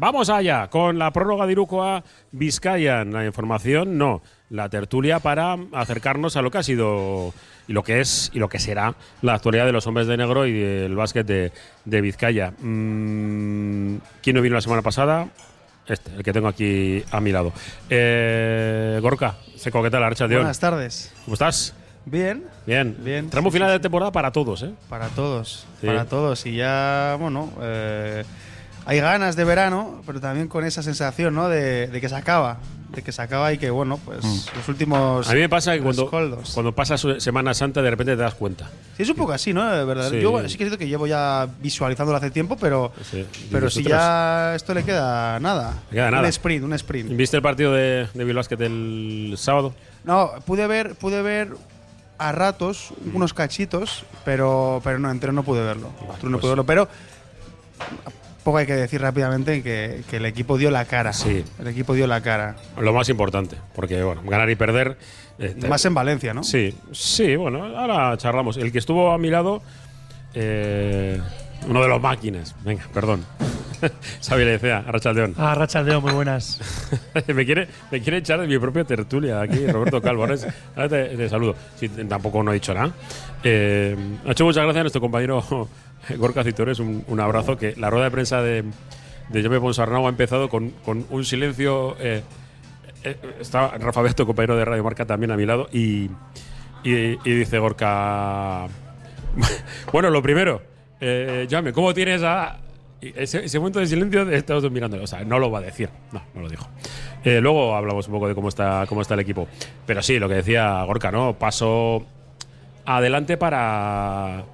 Vamos allá con la prórroga de Irukoa Vizcaya. La información, no. La tertulia para acercarnos a lo que ha sido y lo que es y lo que será la actualidad de los hombres de negro y del básquet de, de Vizcaya. Mm, ¿Quién no vino la semana pasada? Este, el que tengo aquí a mi lado. Eh, Gorka, Seco, ¿qué tal, Archaldeón? Buenas tardes. ¿Cómo estás? Bien. Bien. Bien. Tramo final de temporada para todos, ¿eh? Para todos. Para todos. Y ya, bueno, eh, hay ganas de verano, pero también con esa sensación, ¿no? De, de que se acaba. De que se acaba y que, bueno, pues los últimos. Mm. A mí me pasa que cuando, cuando pasa Semana Santa de repente te das cuenta. Sí, es un poco así, ¿no? De verdad. Sí. Yo sí que siento que llevo ya visualizándolo hace tiempo, pero, Sí. pero si ya esto le queda nada. Le queda nada. Un sprint, un sprint. ¿Viste el partido de, de Bilbao el sábado? No, pude ver, pude ver a ratos unos cachitos, pero, pero no, entero no pude verlo. Entero no pues- pude verlo, pero poco hay que decir rápidamente que, que el equipo dio la cara. Sí. El equipo dio la cara. Lo más importante, porque bueno, ganar y perder. eh, te- Más en Valencia, ¿no? Sí, sí, bueno, ahora charlamos. El que estuvo a mi lado, eh, uno de los máquinas, venga, perdón. Xavi Lecea, Arrachaldeón. Ah, Rachaldeón, muy buenas. me, quiere, me quiere echar de mi propia tertulia aquí, Roberto Calvo. Ahora, es- ahora te, te saludo. Sí, tampoco no he dicho nada. Eh, ha hecho muchas gracias a nuestro compañero Gorka Citores. Un, un abrazo. Que la rueda de prensa de, de Jaume Ponsarnau ha empezado con, con un silencio. eh, eh, estaba Rafa Beto, compañero de Radio Marca, también a mi lado. Y, y, dice Gorka. bueno, lo primero, eh, Jaume, ¿cómo tienes a.? Ese, ese momento de silencio estamos mirando. O sea, no lo va a decir. No, no lo dijo. Eh, luego hablamos un poco de cómo está, cómo está el equipo. Pero sí, lo que decía Gorka, ¿no? Paso adelante para,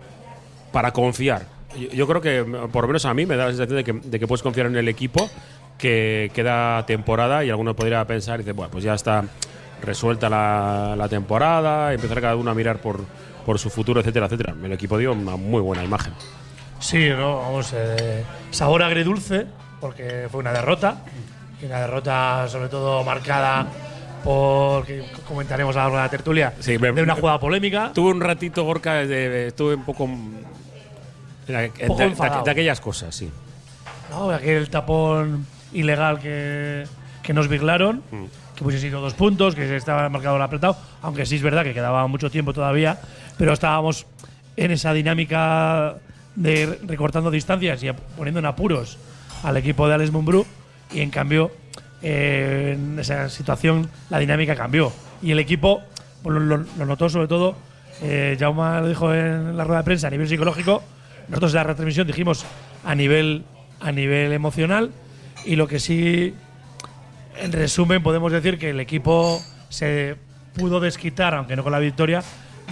para confiar. Yo, yo creo que, por lo menos a mí, me da la sensación de que, de que puedes confiar en el equipo, que queda temporada y alguno podría pensar y dice, bueno, pues ya está resuelta la, la temporada, empezar cada uno a mirar por, por su futuro, etcétera, etcétera. El equipo dio una muy buena imagen. Sí, no, vamos, eh, sabor agridulce, porque fue una derrota. Y una derrota, sobre todo, marcada por, que comentaremos a lo largo de la tertulia, Sí, de una jugada polémica. Tuve un ratito, Gorka, de- estuve un poco. De, poco de- de- enfadado. de aquellas cosas, sí. ¿no? Aquel tapón ilegal que, que nos viglaron, que hubiese sido dos puntos, que estaba marcado el apretado, aunque sí es verdad que quedaba mucho tiempo todavía, pero estábamos en esa dinámica de re- recortando distancias y poniendo en apuros al equipo de Alex Mumbrú, y en cambio, eh, en esa situación, la dinámica cambió. Y el equipo pues, lo, lo- lo notó sobre todo, eh, Jaume lo dijo en la rueda de prensa, a nivel psicológico, nosotros en la retransmisión dijimos a nivel, a nivel emocional, y lo que sí, en resumen, podemos decir que el equipo se pudo desquitar, aunque no con la victoria,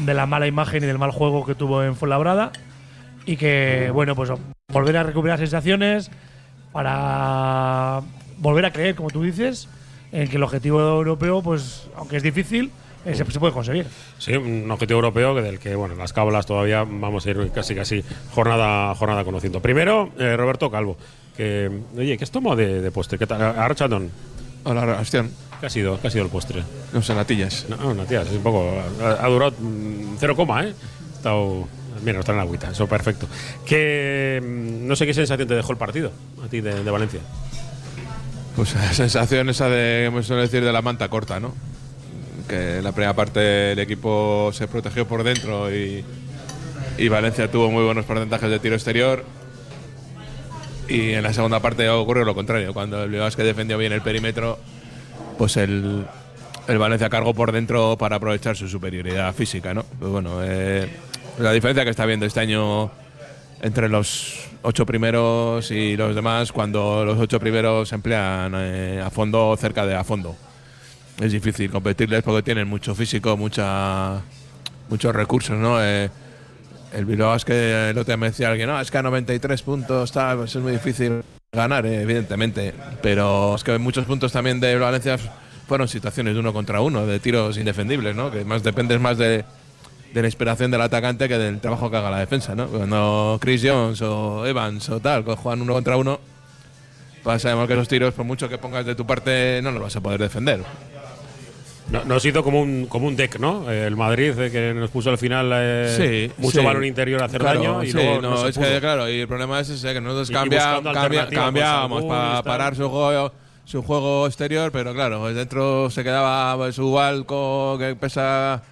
de la mala imagen y del mal juego que tuvo en Fuenlabrada, y que, bueno, pues volver a recuperar sensaciones para volver a creer, como tú dices, en que el objetivo europeo, pues, aunque es difícil, se, se puede conseguir. Sí, un objetivo europeo que del que, bueno, las cábalas todavía vamos a ir casi casi jornada, jornada conociendo. Primero, eh, Roberto Calvo, que, oye, ¿qué has tomado de, de postre? ¿Qué tal? Archandon, Hola, Bastián. ¿qué ha sido, qué ha sido el postre? No sé, natillas. No, no, tía, es un poco. Ha, ha durado mm, cero coma, ¿eh? Ha estado. Mira, está en la agüita, eso perfecto. Que mm, no sé qué sensación te dejó el partido a ti de, de Valencia. Pues la sensación esa de, como se suele decir, de la manta corta, ¿no? Que en la primera parte el equipo se protegió por dentro y, Valencia tuvo muy buenos porcentajes de tiro exterior. Y en la segunda parte ocurrió lo contrario. Cuando el Bilbao que defendió bien el perímetro, pues el, el Valencia cargó por dentro para aprovechar su superioridad física, ¿no? Pues bueno, eh, la diferencia que está viendo este año entre los ocho primeros y los demás, cuando los ocho primeros se emplean eh, a fondo cerca de a fondo. Es difícil competirles porque tienen mucho físico, mucha, muchos recursos, ¿no? Eh, el Bilbao que el otro día me decía alguien, no, es que a 93 puntos tal, pues es muy difícil ganar, eh, evidentemente. Pero es que muchos puntos también de Valencia fueron situaciones de uno contra uno, de tiros indefendibles, ¿no? Que más dependes más de, la inspiración del atacante que del trabajo que haga la defensa, ¿no? Cuando Chris Jones o Evans o tal que juegan uno contra uno, pues sabemos que esos tiros, por mucho que pongas de tu parte, no los vas a poder defender. No- Nos hizo como un, como un deck, ¿no? Eh, El Madrid eh, que nos puso al final eh, Sí, mucho sí. balón interior a hacer Claro, daño y sí, luego no, es que claro, y el problema es ese, que nosotros cambia- cambia- pues, para algún y parar su juego, su juego exterior, pero claro, pues dentro se quedaba pues, su Balco que pesa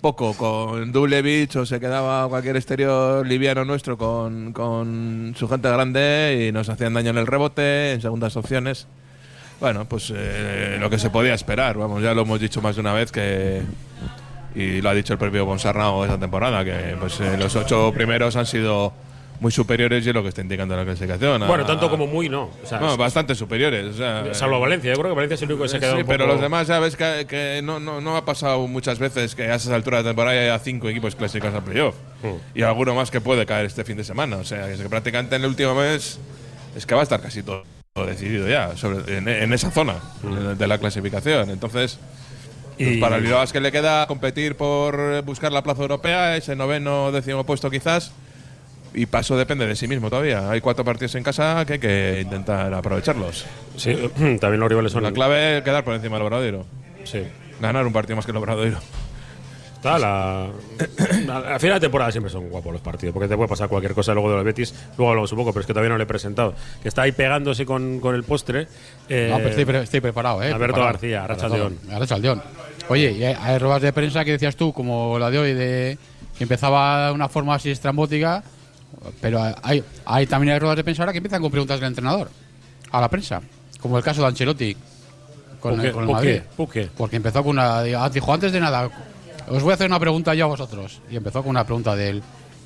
poco con Dublevich o se quedaba cualquier exterior liviano nuestro con, con su gente grande y nos hacían daño en el rebote, en segundas opciones. Bueno, pues eh, lo que se podía esperar, vamos, ya lo hemos dicho más de una vez que y lo ha dicho el propio Bonsarnau esta temporada, que pues eh, los ocho primeros han sido muy superiores y es lo que está indicando la clasificación. a- Bueno, tanto como muy no. O sea, Bueno, bastante superiores. o sea, salvo Valencia. Yo creo que Valencia es el único que se ha quedado Sí, un pero poco- los demás ya ves que, que no, no, no ha pasado muchas veces que a esas alturas de temporada haya cinco equipos clasificados al playoff. Mm. Y alguno más que puede caer este fin de semana. O sea, que prácticamente en el último mes es que va a estar casi todo decidido ya sobre, en, en esa zona de, de la clasificación. Entonces, pues para el Bilbao que le queda competir por buscar la plaza europea, ese noveno décimo puesto quizás. Y paso depende de sí mismo todavía. Hay cuatro partidos en casa que hay que intentar aprovecharlos. Sí, también los rivales son La clave es quedar por encima del Obradoiro. Sí. Ganar un partido más que el Obradoiro. Está la, a- al final de temporada siempre son guapos los partidos, porque te puede pasar cualquier cosa luego de los Betis. Luego hablamos un poco, pero es que todavía no le he presentado. Que está ahí pegándose con, con el postre. eh, No, pero estoy, pre- estoy preparado, ¿eh? Alberto Preparado. García, Arrachaldeón. Arrachaldeón. Oye, y hay, ruedas de prensa que decías tú, como la de hoy, de que empezaba de una forma así estrambótica, pero hay, hay también hay ruedas de prensa ahora que empiezan con preguntas del entrenador a la prensa, como el caso de Ancelotti con, ¿Por qué? el, con el ¿Por qué? Madrid. ¿Por qué? Porque empezó con una. ah, Dijo, antes de nada, os voy a hacer una pregunta yo a vosotros. Y empezó con una pregunta de él.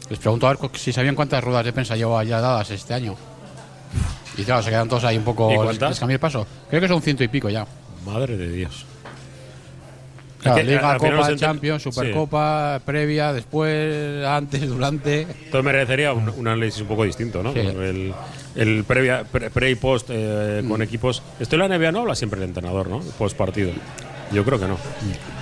Les preguntó a ver si sabían cuántas ruedas de prensa llevaba ya dadas este año. Y claro, se quedan todos ahí un poco. ¿Y el paso. Creo que son ciento y pico ya. Madre de Dios. Claro, Es que, Liga, Copa, Champions, Supercopa, previa, después, antes, durante. Entonces merecería un, un análisis un poco distinto, ¿no? Sí. El, el previa, pre, pre y post eh, Mm. con equipos. Esto en la NBA no habla siempre el entrenador, ¿no? Post partido. Yo creo que no. Yo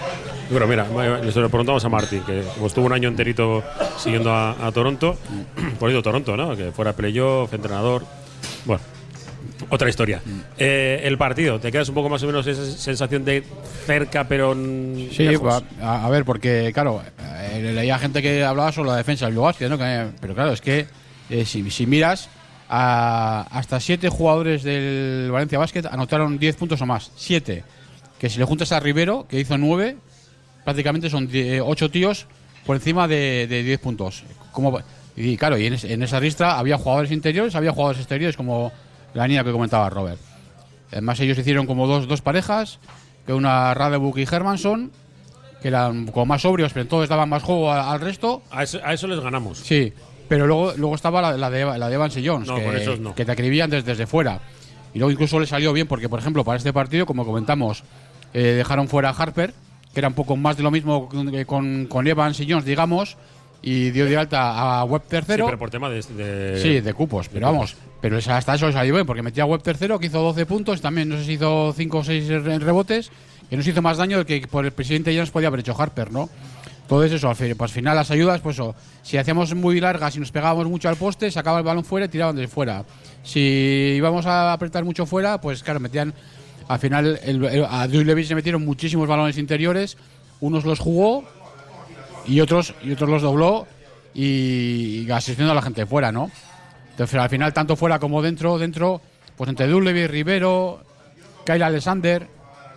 creo, mira, se lo preguntamos a Martín, que estuvo un año enterito siguiendo a, a Toronto, por eso Toronto, ¿no? Que fuera playoff, entrenador. Bueno, otra historia. Eh, el partido, ¿te quedas un poco más o menos esa sensación de cerca, pero. Sí, lejos? a, a ver, porque, claro, eh, leía gente que hablaba sobre la defensa del Basket, ¿no? Que- pero claro, es que eh, si, si miras, a- hasta siete jugadores del Valencia Basket anotaron 10 puntos o más. Siete. Que si le juntas a Rivero, que hizo nueve, prácticamente son die- ocho tíos por encima de, de 10 puntos. Como, y claro, y en, es- en esa ristra había jugadores interiores, había jugadores exteriores, como la niña que comentaba Robert. Además, ellos hicieron como dos, dos parejas, que una Radebuk y Hermanson, que eran como más sobrios, pero entonces daban más juego al resto. A eso, a eso les ganamos. Sí, pero luego, luego estaba la, la de, la de Evans y Jones, que, no. que te acribían desde, desde fuera. Y luego incluso le salió bien, porque por ejemplo, para este partido, como comentamos, eh, dejaron fuera a Harper, que era un poco más de lo mismo con, con Evans y Jones, digamos, y dio de alta a Web Sí, tercero. pero por tema de. de- Sí, de cupos, pero vamos. Pero hasta eso salió bien, porque metía a Web tercero, que hizo 12 puntos, también no sé si hizo 5 o 6 rebotes, que nos hizo más daño del que por el presidente nos podía haber hecho Harper, ¿no? Entonces eso, al, fin- pues, al final las ayudas, pues eso, si hacíamos muy largas y nos pegábamos mucho al poste, sacaba el balón fuera y tiraban desde fuera. Si íbamos a apretar mucho fuera, pues claro, metían, al final el- el- a Drew Levis le metieron muchísimos balones interiores, unos los jugó y otros, y otros los dobló y, y asistiendo a la gente de fuera, ¿no? Entonces, al final, tanto fuera como dentro, dentro, pues entre Dullevi, Rivero, Kyle Alexander,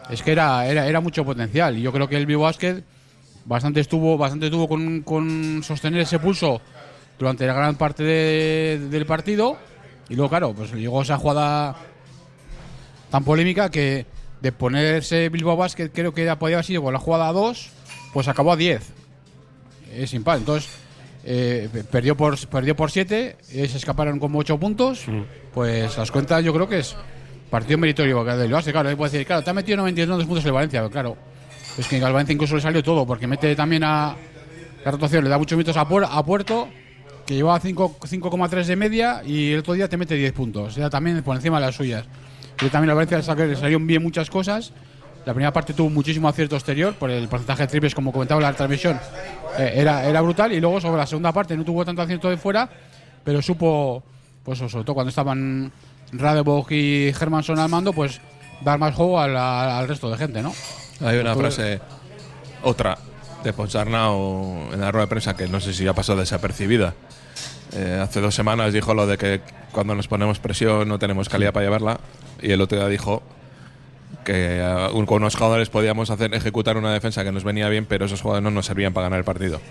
es que era, era, mucho potencial. Y yo creo que el Basket bastante estuvo, bastante tuvo con, con sostener ese pulso durante la gran parte de- del partido. Y luego, claro, pues llegó esa jugada tan polémica que de ponerse Bilbao Basket creo que ya podía haber sido con la jugada a 2, pues acabó a 10. Es impar. Entonces, eh, pe- perdió por perdió por 7, se escaparon como 8 puntos. Pues las cuentas yo creo que es partido meritorio del Basket. Claro, ahí puede decir, claro, te ha metido 92 puntos el Valencia, pero claro. Es que al Valencia incluso le salió todo, porque mete también a la rotación, le da muchos minutos a, Puer- a Puerto, que llevaba 5 5,3 de media y el otro día te mete 10 puntos. Ya también por encima de las suyas. Pero también a Valencia le salieron bien muchas cosas. La primera parte tuvo muchísimo acierto exterior, por el porcentaje de triples, como comentaba en la transmisión, eh, era, era brutal. Y luego sobre la segunda parte no tuvo tanto acierto de fuera, pero supo, pues sobre todo cuando estaban Radebog y Hermanson al mando, pues dar más juego a la- al resto de gente, ¿no? Hay una frase, otra, de Ponsarnau en la rueda de prensa que no sé si ha pasado desapercibida. Eh, hace dos semanas dijo lo de que cuando nos ponemos presión no tenemos calidad para llevarla. Y el otro día dijo que eh, con unos jugadores podíamos hacer ejecutar una defensa que nos venía bien, pero esos jugadores no nos servían para ganar el partido.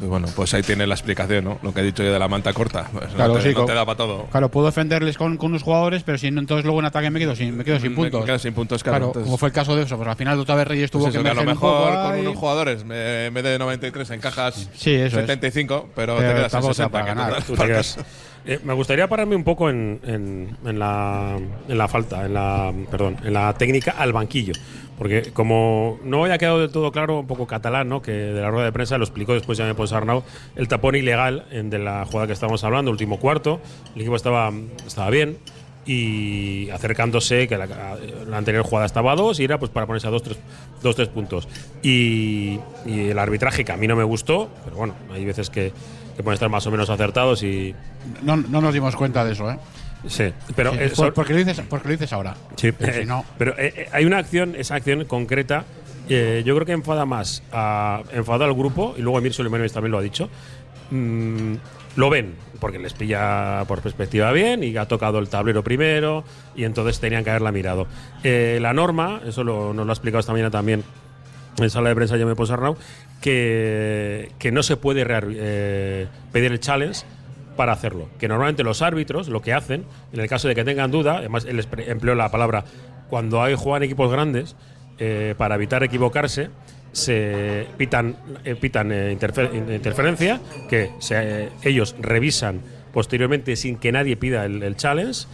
Pues bueno, pues ahí tiene la explicación, ¿no? Lo que he dicho yo de la manta corta. Pues Claro, no, te, sí, no co- te da para todo. Claro, puedo defenderles con, con unos jugadores, pero si no, entonces luego en ataque me quedo sin, me quedo sin Me puntos. quedas sin puntos, claro. Claro, entonces- como fue el caso de eso, pues al final otra vez Reyes tuvo Pues que eso, que a lo un mejor poco con unos jugadores me- en vez de 93 encajas Sí, eso es. 75, pero, Pero te quedas en tampoco te da 60 para ganar. Tú. Eh, me gustaría pararme un poco en, en- en la, en la falta, en la, perdón, en la técnica al banquillo. Porque como no había quedado del todo claro, un poco catalán, ¿no? que de la rueda de prensa lo explicó después ya me Arnau, el tapón ilegal de la jugada que estábamos hablando, último cuarto, el equipo estaba, estaba bien y acercándose, que la, la anterior jugada estaba a dos y era pues para ponerse a dos, tres, dos, tres puntos. Y, y el arbitraje que a mí no me gustó, pero bueno, hay veces que, que pueden estar más o menos acertados y, No, no nos dimos cuenta de eso, ¿eh? Sí, pero Sí, eh, por- porque, lo dices, porque lo dices ahora. sí, Pero si eh, no- pero, eh, eh, hay una acción, esa acción concreta, yo creo que enfada más, a, enfada al grupo y luego Emir Sulemanovic también lo ha dicho. mm, lo ven porque les pilla por perspectiva bien y ha tocado el tablero primero y entonces tenían que haberla mirado. La norma, eso lo, nos lo ha explicado esta mañana también en sala de prensa Jaime Posarnau, que, que no se puede pedir el challenge para hacerlo. Que normalmente los árbitros lo que hacen, en el caso de que tengan duda, además él empleó la palabra, cuando hay juegan equipos grandes, eh, para evitar equivocarse, se pitan, eh, pitan eh, interfer- in- interferencia, que ellos revisan posteriormente sin que nadie pida el, el challenge.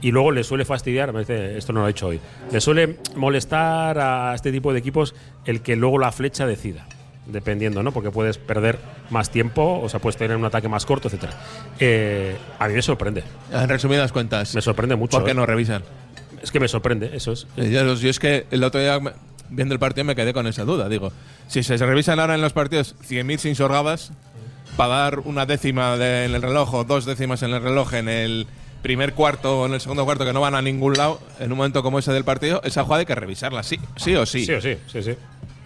Y luego le suele fastidiar, me dice, esto no lo he hecho hoy, le suele molestar a este tipo de equipos el que luego la flecha decida, dependiendo, ¿no? Porque puedes perder más tiempo, o sea, puedes tener un ataque más corto, etcétera. Eh, a mí me sorprende, En resumidas cuentas, me sorprende mucho. ¿por qué ¿eh? no revisan? Es que me sorprende, eso es. Eh, Yo, yo es que el otro día, me- viendo el partido, me quedé con esa duda. Digo, si se revisan ahora en los partidos 100.000 sin sorgabas, para dar una décima de- en el reloj o dos décimas en el reloj en el primer cuarto o en el segundo cuarto que no van a ningún lado, en un momento como ese del partido, esa jugada hay que revisarla, sí, sí o sí. Sí o sí, sí, sí.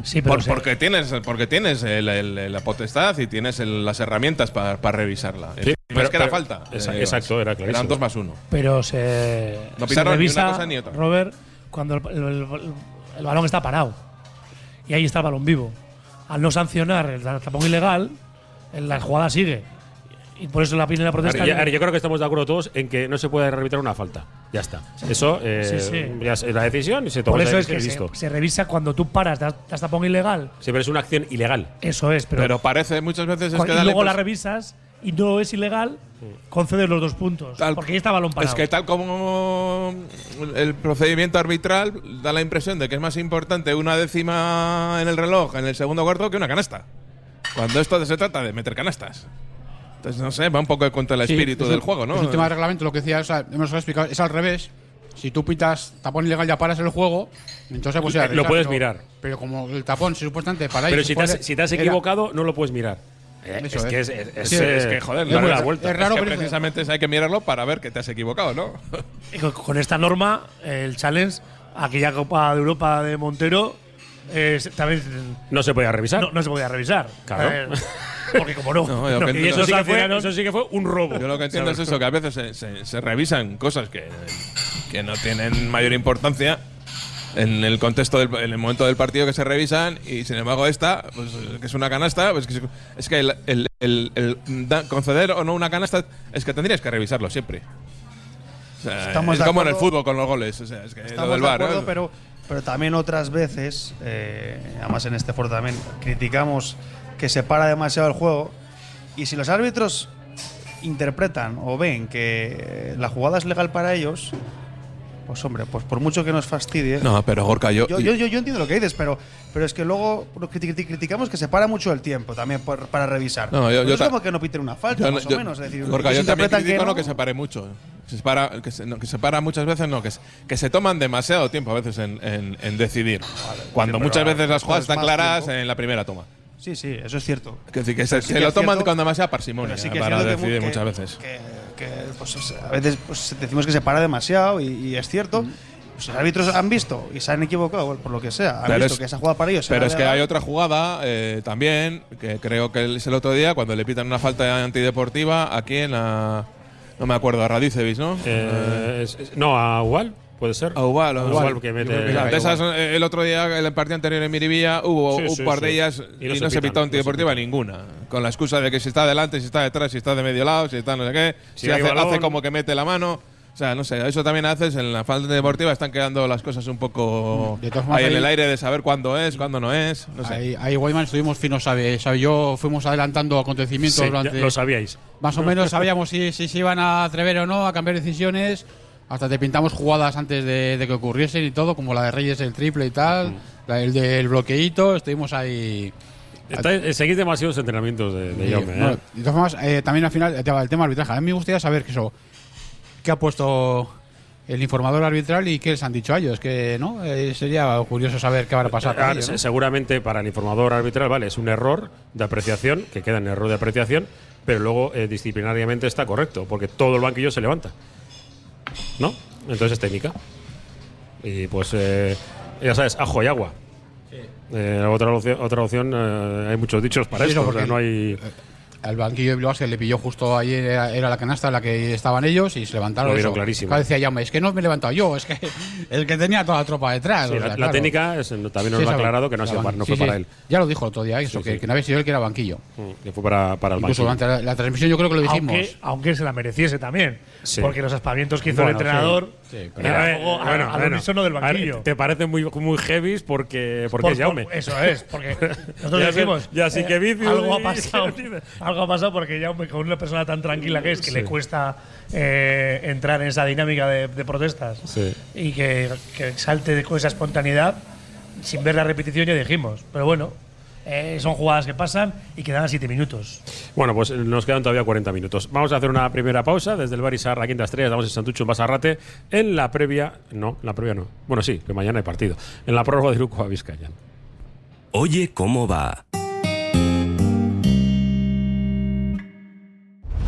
Sí, pero Por- se- porque tienes, porque tienes el- el- la potestad y tienes el- las herramientas para revisarla. Sí, no pero- es que era pero- falta. eh, exacto, era Eran clarísimo. dos más uno. pero se, No se pitaron ni una revisa, cosa ni otra. Robert, cuando el, el- el- el balón está parado. Y ahí está el balón vivo. Al no sancionar el tapón ilegal, la jugada sigue. Y por eso la pide la protesta. Ahora, ya- ahora, yo creo que estamos de acuerdo todos en que no se puede arbitrar una falta. Ya está. Eso eh, Sí, sí. ya es la decisión y se toma por eso es que se, se revisa cuando tú paras, das tapón ilegal. Siempre es una acción ilegal. Eso es, pero, Pero, parece muchas veces es que y la luego la impresión- revisas y no es ilegal, concedes los dos puntos. Tal- porque ahí está balón parado. Es que tal como el procedimiento arbitral da la impresión de que es más importante una décima en el reloj en el segundo cuarto que una canasta. Cuando esto se trata de meter canastas. Entonces, no sé, va un poco contra el Sí, espíritu es del el- juego, ¿no? es el tema de reglamento, lo que decía, o sea, hemos explicado, es al revés. Si tú pitas tapón ilegal ya paras el juego, entonces pues, Eh, lo puedes mirar. Pero como el tapón supuestamente para Pero si te, has, si te has era- equivocado, no lo puedes mirar. Eh, es, es. que es, es, es, Sí, es que, joder, darle es la vuelta. es raro, Es que precisamente hay que mirarlo para ver que te has equivocado, ¿no? Y con, esta norma, el challenge, aquella Copa de Europa de Montero, eh, también No se podía revisar. no, no se podía revisar. Claro. Porque como no. No, yo no, que y eso sí que fue, eso sí que fue un robo. Yo lo que entiendo es eso, que a veces se, se- se revisan cosas que, que no tienen mayor importancia en el contexto, del, en el momento del partido que se revisan y sin embargo esta, pues, que es una canasta, pues que es, que el, el- el- el da- conceder o no una canasta es que tendrías que revisarlo siempre. O sea, Estamos es de como en el acuerdo. fútbol con los goles. O sea, es que lo Estamos del de VAR, acuerdo, ¿eh? pero, pero también otras veces, eh, además en este foro también, criticamos que se para demasiado el juego. Y si los árbitros interpretan o ven que la jugada es legal para ellos, pues hombre, pues por mucho que nos fastidie. No, pero Gorka, yo, Yo, yo, yo, yo entiendo lo que dices, pero, pero es que luego criticamos que se para mucho el tiempo también por- para revisar. No, yo- es como que no piten una falta, más o menos. Es decir, Gorka, yo también critico que no que se pare mucho. Que se, para, que, se, no, que se para muchas veces, no, que, se- que se toman demasiado tiempo a veces en, en- en decidir. cuando pero muchas veces las jugadas están claras tiempo. en la primera toma. Sí, sí, eso es cierto. Es decir, que se, Pero sí se que lo toman cierto- con demasiada parsimonia sí que para que decidir que- muchas veces. Que, que, pues, a veces pues, decimos que se para demasiado y, y es cierto. Si los árbitros han visto y se han equivocado, por lo que sea, han Pero visto es- que esa jugada para ellos Pero es que hay otra jugada eh, también, que creo que es el otro día, cuando le pitan una falta antideportiva aquí en la. No me acuerdo, a Radicevis, ¿no? Eh, es- es- no, a Ugal, puede ser. A Ubal, o- Igual, Ubal. que mete. que esas, igual. eh, el otro día, en el partido anterior en Miribilla, hubo Sí, un sí, par sí. de ellas Y y no no, se se pitó no antideportiva pitan. ninguna. Con la excusa de que si está delante, si está detrás, si está de medio lado, si está no sé qué, Si si hace, hace como que mete la mano. O sea, no sé, eso también haces en la falta deportiva, están quedando las cosas un poco De todas ahí en el aire de saber cuándo es, cuándo no es. No sé. Ahí, ahí Guayman estuvimos finos, sabe, sabe yo, fuimos adelantando acontecimientos Sí, durante. lo sabíais. Más o menos sabíamos si, si se iban a atrever o no a cambiar decisiones. Hasta te pintamos jugadas antes de, de que ocurriesen y todo, como la de Reyes el triple y tal, el del bloqueíto, estuvimos ahí. Está- eh, seguís demasiados entrenamientos de, de Sí, Jaume, ¿eh? bueno, de todas formas, eh, también al final, el tema, arbitraje. A mí me gustaría saber que eso, qué ha puesto el informador arbitral y qué les han dicho a ellos. Que no Eh, sería curioso saber qué habrá pasado. con Ah, ellos, ¿no? Seguramente para el informador arbitral, vale, es un error de apreciación, que queda en error de apreciación, pero luego eh, disciplinariamente está correcto, porque todo el banquillo se levanta. ¿No? Entonces es técnica. Y pues, eh, ya sabes, ajo y agua. Eh, otra opción, otra opción eh, hay muchos dichos para Sí, esto, no, o sea, porque no hay. Al banquillo de Bilbao se le pilló justo ayer, era, era la canasta en la que estaban ellos y se levantaron. Lo vieron eso. clarísimo. Claro, decía Jaume, es que no me he levantado yo, es que el que tenía toda la tropa detrás. Sí, o la, sea, la claro. técnica es- también nos Sí, lo ha eso, aclarado que no, la ha sido ban- para- no sí, fue sí, para él. Ya lo dijo el otro día, eso, Sí, que, sí. que no había sido él que era banquillo. Mm, Que fue para, para el Incluso banquillo. durante la, la transmisión yo creo que lo dijimos. Aunque, aunque se la mereciese también. Sí. Porque los aspavientos que hizo Bueno, el entrenador sí, pero- Eh, juego a- bueno, al bueno. unísono del ver, banquillo. te parece muy, muy heavy porque, porque Por- es Jaume. por- eso es, porque nosotros Ya decimos. eh, ya sí que Vicius algo ha pasado. algo ha pasado porque Jaume, con una persona tan tranquila que es, que Sí. le cuesta eh, entrar en esa dinámica de, de protestas Sí. y que, que salte con esa espontaneidad sin ver la repetición, ya dijimos. Pero bueno, eh, son jugadas que pasan y quedan a siete minutos. Bueno, pues nos quedan todavía 40 minutos. Vamos a hacer una primera pausa desde el Barisar, la Quinta Estrella, estamos en Santucho, en Basarrate, en la previa, no, la previa no. Bueno, sí, que mañana hay partido. En la prórroga de Iruko a Vizcaya. Oye, ¿cómo va?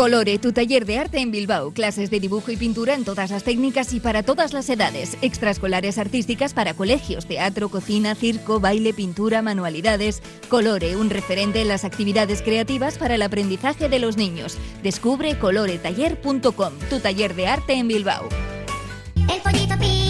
Colore, tu taller de arte en Bilbao. Clases de dibujo y pintura en todas las técnicas y para todas las edades. Extraescolares artísticas para colegios, teatro, cocina, circo, baile, pintura, manualidades. Colore, un referente en las actividades creativas para el aprendizaje de los niños. Descubre coloretaller.com, tu taller de arte en Bilbao. El pollito pío,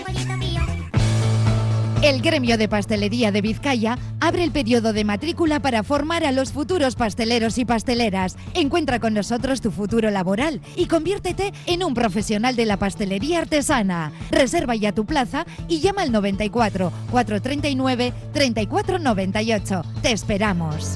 El gremio de pastelería de Vizcaya abre el periodo de matrícula para formar a los futuros pasteleros y pasteleras. Encuentra con nosotros tu futuro laboral y conviértete en un profesional de la pastelería artesana. Reserva ya tu plaza y llama al 94 439 3498. Te esperamos.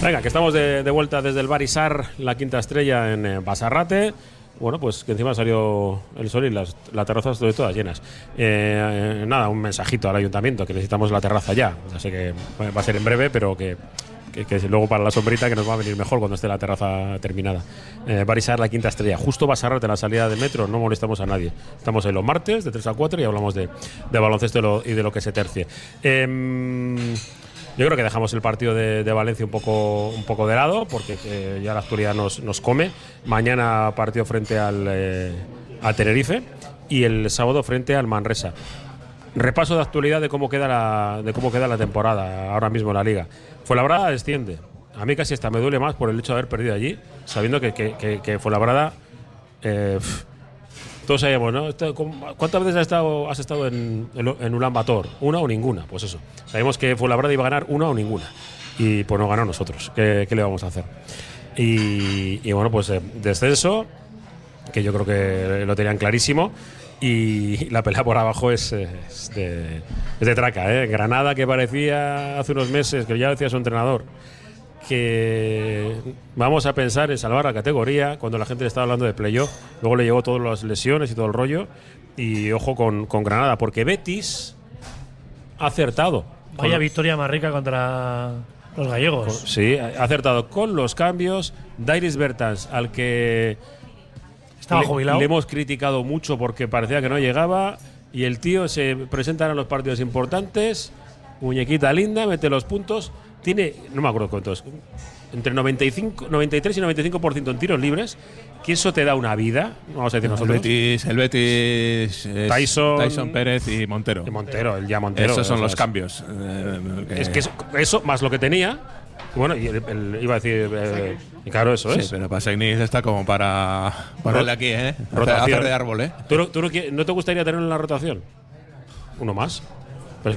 Venga, que estamos de, de vuelta desde el Barisar, la quinta estrella en eh, Basarrate. Bueno, pues que encima salió el sol y las, las terrazas de todas llenas. Eh, eh, nada, un mensajito al ayuntamiento, que necesitamos la terraza ya. Sé que va a ser en breve, pero que, que, que luego para la sombrita que nos va a venir mejor cuando esté la terraza terminada. Eh, Barisar, la quinta estrella. Justo Basarrate, la salida del metro, no molestamos a nadie. Estamos en los martes de 3 a 4 y hablamos de, de baloncesto y, de lo que se tercie. Em, yo creo que dejamos el partido de, Valencia un poco, un poco de lado, porque eh, ya la actualidad nos, nos come. Mañana partido frente al, eh, al Tenerife y el sábado frente al Manresa. Repaso de actualidad de cómo queda la, de cómo queda la temporada ahora mismo en la liga. Fuenlabrada desciende. A mí casi hasta me duele más por el hecho de haber perdido allí, sabiendo que, que, que, que todos sabemos, ¿no? Esto, ¿cómo- ¿Cuántas veces has estado, has estado en, en, Ulan Bator? ¿Una o ninguna? Pues eso. Sabemos que Fuenlabrada iba a ganar una o ninguna. Y pues no ganó nosotros. ¿Qué, qué le vamos a hacer? Y, y bueno, pues eh, descenso, que yo creo que lo tenían clarísimo. Y la pelea por abajo es, es de, es de traca. ¿eh? Granada, que parecía hace unos meses, que ya decía su entrenador, que vamos a pensar en salvar la categoría cuando la gente le estaba hablando de playoff. Luego le llegó todas las lesiones y todo el rollo. Y ojo con, con Granada, porque Betis ha acertado. Vaya Con- victoria más rica contra los gallegos. Sí, ha acertado con los cambios. Dairis Bertans, al que Estaba le, jubilado. le hemos criticado mucho porque parecía que no llegaba. Y el tío se presenta en los partidos importantes. Muñequita linda, mete los puntos. Tiene, no me acuerdo cuántos, entre 95, 93 y 95% en tiros libres. Que eso te da una vida. Vamos a decir El nosotros. Betis, el Betis Tyson- Tyson Pérez y Montero. Y Montero, el ya Montero. Esos son o sea, los cambios. eh, Es que eso, eso más lo que tenía. Bueno, y el- el- iba a decir. eh, y claro, eso Sí, es. pero Pasegnis está como para ponerle aquí, ¿eh? Rotación. Hacer de árbol, ¿eh? ¿Tú, no, tú no te gustaría tenerlo en la rotación? ¿Uno más?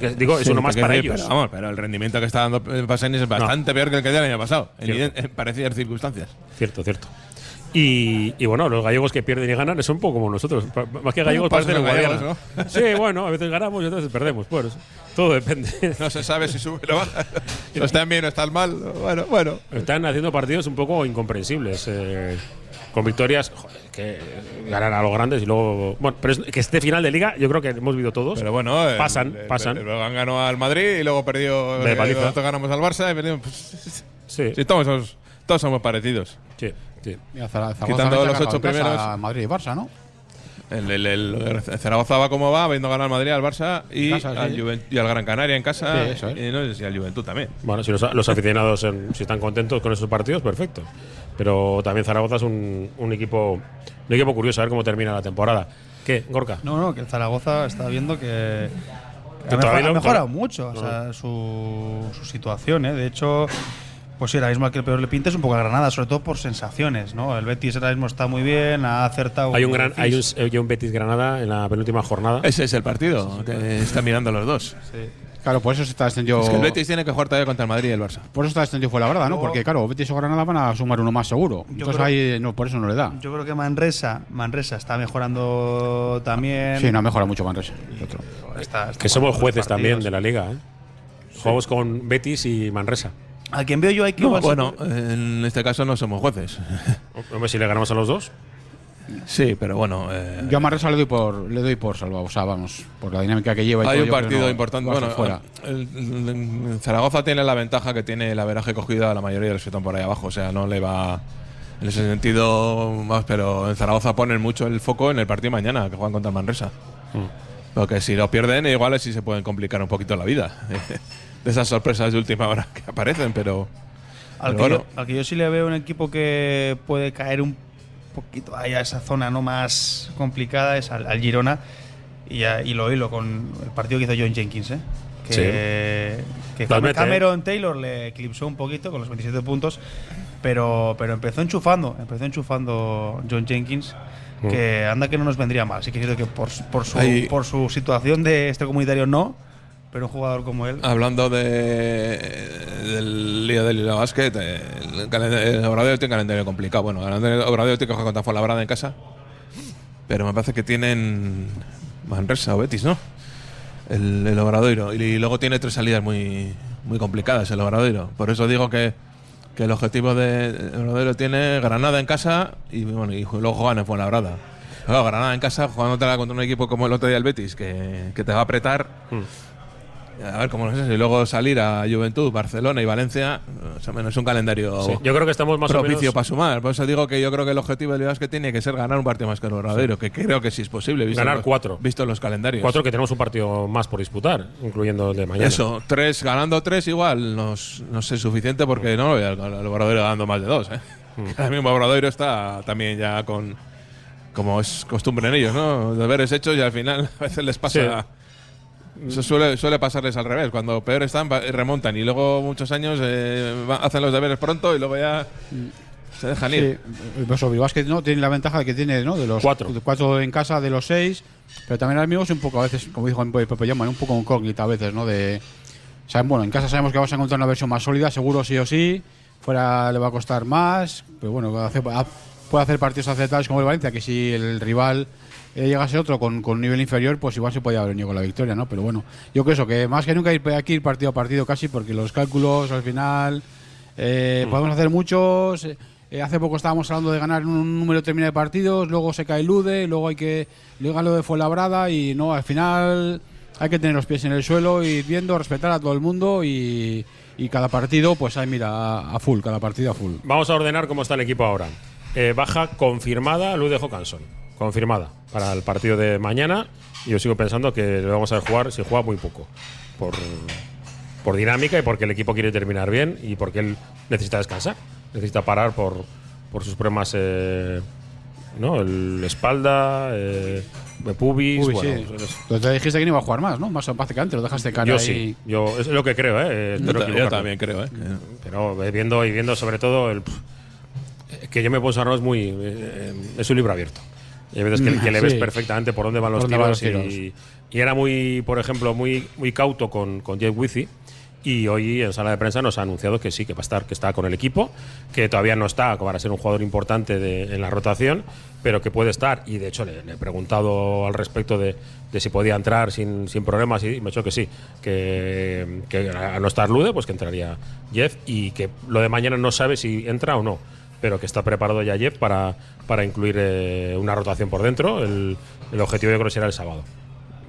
Pero es que digo, es Sí, uno más para decir, ellos. Pero, vamos, pero el rendimiento que está dando eh, Pasegnis es bastante peor que el que dio el año pasado. En, Cierto. en parecidas circunstancias. Cierto, cierto. Y, y bueno, los gallegos que pierden y ganan son un poco como nosotros. Más que gallegos parecen gallegos, Sí, bueno, a veces ganamos y otras veces perdemos. Bueno, todo depende. No se sabe si sube o baja. No están bien o están mal. Bueno, bueno. Están haciendo partidos un poco incomprensibles. eh, con victorias que ganan a los grandes y luego. Bueno, pero es que este final de liga, yo creo que hemos vivido todos. Pero bueno, el- pasan, el- pasan. El Breogán ganó al Madrid y luego perdió. De eh, paliza. nosotros ganamos al Barça y perdimos. pues, sí. sí, todos, somos, todos somos parecidos. Sí, sí. Mira, Zaragoza Quitando los ganar ocho primeros. a Madrid y Barça, ¿no? El, el, el- el Zaragoza va como va, habiendo ganado al Madrid, al Barça y, al, y al Gran Canaria en casa. Sí, eso es. Y no si al Juventud también. Bueno, si los, los aficionados en- si están contentos con esos partidos, perfecto. Pero también Zaragoza es un, un equipo un equipo curioso, a ver cómo termina la temporada. ¿Qué, Gorka? No, no, que el Zaragoza está viendo que, ha, mejor- mejorado no. mucho o No. sea, su, su situación. ¿eh? De hecho, pues sí, ahora mismo al que el peor le pinta es un poco a Granada, sobre todo por sensaciones. ¿no? El Betis ahora mismo está muy bien, ha acertado. Hay un gran, el hay un, hay un Betis Granada en la penúltima jornada. Ese es el partido que están mirando los dos. Claro, por eso se está extendido. Es que el Betis tiene que jugar todavía contra el Madrid y el Barça. Por eso está extendido fue la verdad, ¿no? Yo- Porque claro, Betis o Granada van a sumar uno más seguro. Entonces creo- ahí no, por eso no le da. Yo creo que Manresa, Manresa está mejorando también. Sí, no ha mejorado mucho Manresa. el otro. Está- está Que somos jueces también de la liga. ¿eh? Jugamos con Betis y Manresa. A quien veo yo hay que No, se bueno, en este caso no somos jueces. Hombre, si le ganamos a los dos. Sí, pero bueno. eh, Yo a Manresa le doy por le doy por salvado, o sea, vamos, por la dinámica que lleva. hay un partido no importante. Bueno, fuera. el- el- el Zaragoza tiene la ventaja que tiene el averaje cogido a la mayoría de los que están por ahí abajo. O sea, no le va. En ese sentido, más, pero en Zaragoza ponen mucho el foco en el partido de mañana, que juegan contra el Manresa. Porque si lo pierden, igual sí se pueden complicar un poquito la vida. de esas sorpresas de última hora que aparecen, pero. Al pero que, bueno. yo, al que yo sí le veo un equipo que puede caer un poquito ahí a esa zona no más complicada es al, al Girona y, a- y lo hilo con el partido que hizo John Jenkins, ¿eh? que, que Cam- mete, ¿eh? Cameron Taylor le eclipsó un poquito con los 27 puntos, Pero, pero empezó enchufando, empezó enchufando John Jenkins, Mm. que anda que no nos vendría mal. Sí que es cierto que por, su- por, su, Ahí- por su situación de este comunitario no, pero un jugador como él. Hablando de, del lío del Liga Basket, el, calendario- el Obradoiro tiene un calendario complicado. Bueno, el Obradoiro tiene que jugar contra Fuenlabrada en casa, pero me parece que tienen Manresa o Betis, ¿no? El, el Obradoiro. Y luego tiene tres salidas muy, muy complicadas el Obradoiro. Por eso digo que, que el objetivo de el Obradoiro tiene Granada en casa y, bueno, y luego juegan en Fuenlabrada. Claro, Granada en casa jugándotela contra un equipo como el otro día el Betis, que, que te va a apretar. A ver cómo no sé. Y luego salir a Juventud, Barcelona y Valencia, más o menos es un calendario Sí, yo creo que estamos más o propicio menos- para sumar. Por eso digo que yo creo que el objetivo del que tiene que ser ganar un partido más que el verdadero, que creo que sí es posible. Visto Ganar los- cuatro. Visto los calendarios. Cuatro que tenemos un partido más por disputar, incluyendo el de mañana. Eso, tres, ganando tres igual no, es- no sé suficiente porque no veo al, Obradoiro ganando más de dos. ¿eh? Mm. Ahora mismo Obradoiro está también ya con, como es costumbre en ellos, ¿no? Deberes hechos y al final a veces les pasa... Eso suele, suele pasarles al revés. Cuando peor están, remontan y luego muchos años eh, hacen los deberes pronto y luego ya se dejan ir. Sí, pues Bilbasket no tiene la ventaja de que tiene ¿no? de los Cuatro. cuatro en casa de los seis, pero también ahora mismo es un poco a veces, como dijo Pepe Llama, un poco incógnita a veces, ¿no? De saben, bueno, en casa sabemos que vamos a encontrar una versión más sólida, seguro sí o sí. Fuera le va a costar más, pero bueno, puede hacer, puede hacer partidos aceptables como el Valencia, que si el rival eh, llegase otro con, con un nivel inferior, pues igual se podía haber venido con la victoria, ¿no? Pero bueno, yo creo eso, que más que nunca hay hay que ir partido a partido casi, porque los cálculos al final eh, podemos hacer muchos. eh, hace poco estábamos hablando de ganar un número determinado de partidos, luego se cae Lude, luego hay que luego lo de Fuenlabrada y no, al final hay que tener los pies en el suelo y viendo, respetar a todo el mundo y, y cada partido, pues hay mira a, a full, cada partido a full. Vamos a ordenar cómo está el equipo ahora. Eh, baja confirmada Luz de Hawkinson. Confirmada para el partido de mañana. Y yo sigo pensando que le vamos a ver jugar, si juega muy poco. Por, por dinámica y porque el equipo quiere terminar bien y porque él necesita descansar. Necesita parar por, por sus problemas. eh, ¿no? El espalda, eh, pubis. Uy, bueno, sí. pues, Entonces te dijiste que no iba a jugar más, ¿no? Más básicamente, lo dejaste cara yo ahí. sí, yo es lo que creo, ¿eh? Espero Yo ta- yo también creo, ¿eh? Pero eh, viendo y viendo sobre todo el eh, que yo me puedo es muy eh, eh, es un libro abierto. Y hay veces que, que le ves Sí. perfectamente por dónde van los van tiros, y, y era muy, por ejemplo, muy muy cauto con con Jeff Wizzy. Y hoy en sala de prensa nos ha anunciado que sí, que va a estar, que está con el equipo, que todavía no está para ser un jugador importante de- en la rotación, pero que puede estar. Y de hecho le, le he preguntado al respecto de, de si podía entrar sin, sin problemas y me ha dicho que sí, que, que a no estar Lude, pues que entraría Jeff y que lo de mañana no sabe si entra o no, pero que está preparado ya Jeff para, para incluir eh, una rotación por dentro. El, el objetivo yo creo será el sábado.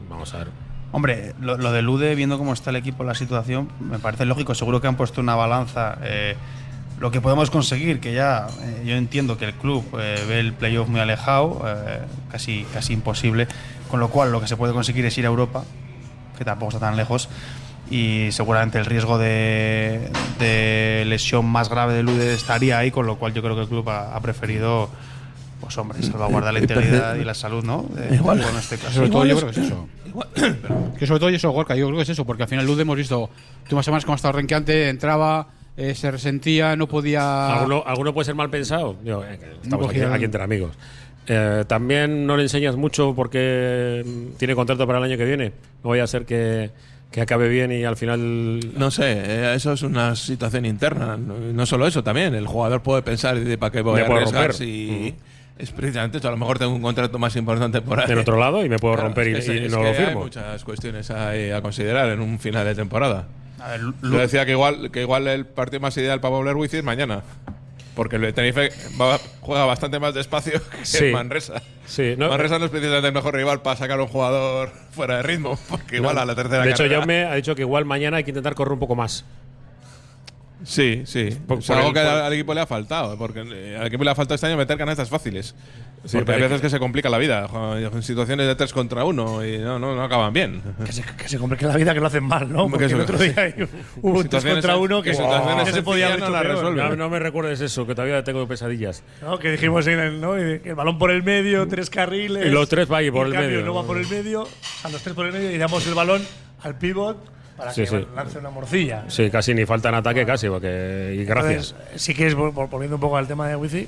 Vamos a ver. Hombre, lo, lo viendo cómo está el equipo, la situación, me parece lógico. Seguro que han puesto una balanza. eh, lo que podemos conseguir, que ya eh, yo entiendo que el club eh, ve el playoff muy alejado, eh, casi, casi imposible, con lo cual lo que se puede conseguir es ir a Europa, que tampoco está tan lejos, y seguramente el riesgo de, de lesión más grave de Lude estaría ahí, con lo cual yo creo que el club ha, ha preferido, pues hombre, salvaguardar la Eh, eh, integridad eh, y la salud, ¿no? De- Igual. en este caso. Sobre todo yo creo que es eso. que sobre todo eso, Gorka, yo creo que es eso, porque al final Luz hemos visto últimas semanas como ha estado renqueante, entraba, eh, se resentía, no podía. ¿Alguno, alguno puede ser mal pensado? Yo, eh, estamos aquí, aquí entre amigos. Eh, También no le enseñas mucho porque mm, tiene contrato para el año que viene. No vaya a ser que, que acabe bien y al final. No sé, eh, eso es una situación interna. No, solo eso, también. El jugador puede pensar, ¿y ¿para qué voy Me a arriesgar romper. si es precisamente esto? A lo mejor tengo un contrato más importante por ahí. Del otro lado y me puedo romper y- es que y es no que lo Hay firmo. muchas cuestiones ahí a considerar en un final de temporada. A ver, Yo decía que igual, que igual el partido más ideal para Pablo Wiz es mañana. Porque el Tenerife va- juega bastante más despacio que Sí. Manresa. Sí, no- Manresa no es precisamente el mejor rival para sacar a un jugador fuera de ritmo. Porque igual a la tercera De hecho, carrera- Jaume ha dicho que igual mañana hay que intentar correr un poco más. Sí, sí. Por- por algo el- que por- al, equipo le ha faltado. Porque eh, al equipo le ha faltado este año meter canastas fáciles. Sí, porque hay veces que- que se complica la vida. En situaciones de 3 contra 1 y no, no, no acaban bien. Que se, que se complique la vida que lo hacen mal, ¿no? Porque el otro día hay- hubo un 3 Situaciones contra en- 1 que, que situaciones que se podía haber no la. No, no me recuerdes eso, que todavía tengo pesadillas. ¿no? Que dijimos en el, ¿no? El balón por el medio, tres carriles. Y los tres va ahí por el cambio medio. No va por el medio, a los tres por el medio y damos el balón al pivot para Sí, que sí. lance una morcilla. Sí, casi ni falta en ataque, casi, porque. Y gracias. Entonces, sí que es, vol- vol- volviendo un poco al tema de Wifi,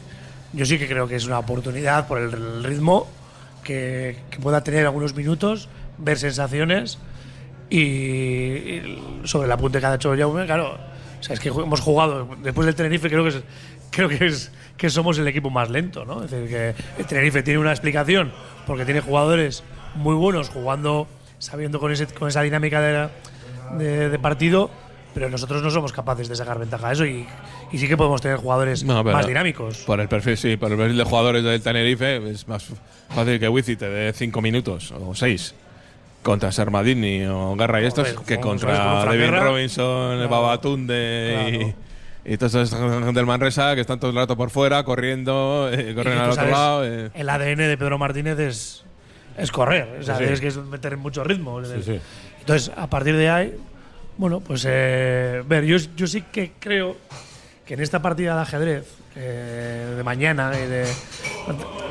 yo sí que creo que es una oportunidad por el ritmo que, que pueda tener algunos minutos, ver sensaciones y, y sobre el apunte que ha hecho Jaume, claro. O sea, es que hemos jugado, después del Tenerife creo que es, creo que es que somos el equipo más lento, ¿no? Es decir, que el Tenerife tiene una explicación porque tiene jugadores muy buenos jugando, sabiendo con, ese, con esa dinámica de, la- de- de partido, pero nosotros no somos capaces de sacar ventaja a eso y, y sí que podemos tener jugadores No, más dinámicos. Por el perfil, sí, por el perfil de jugadores del Tenerife es más fácil que Wizi te dé 5 minutos o 6 contra Sarmadini o Garra y estos que contra David. Robinson, Claro. Babatunde y, y todos del Manresa que están todo el rato por fuera corriendo, eh, corren al otro sabes, lado. eh. El ADN de Pedro Martínez es, es correr, o sea, Sí, es que es meter mucho ritmo. Sí, sí. Entonces, a partir de ahí, bueno, pues eh, ver, yo, yo sí que creo que en esta partida de ajedrez eh, de mañana, y de,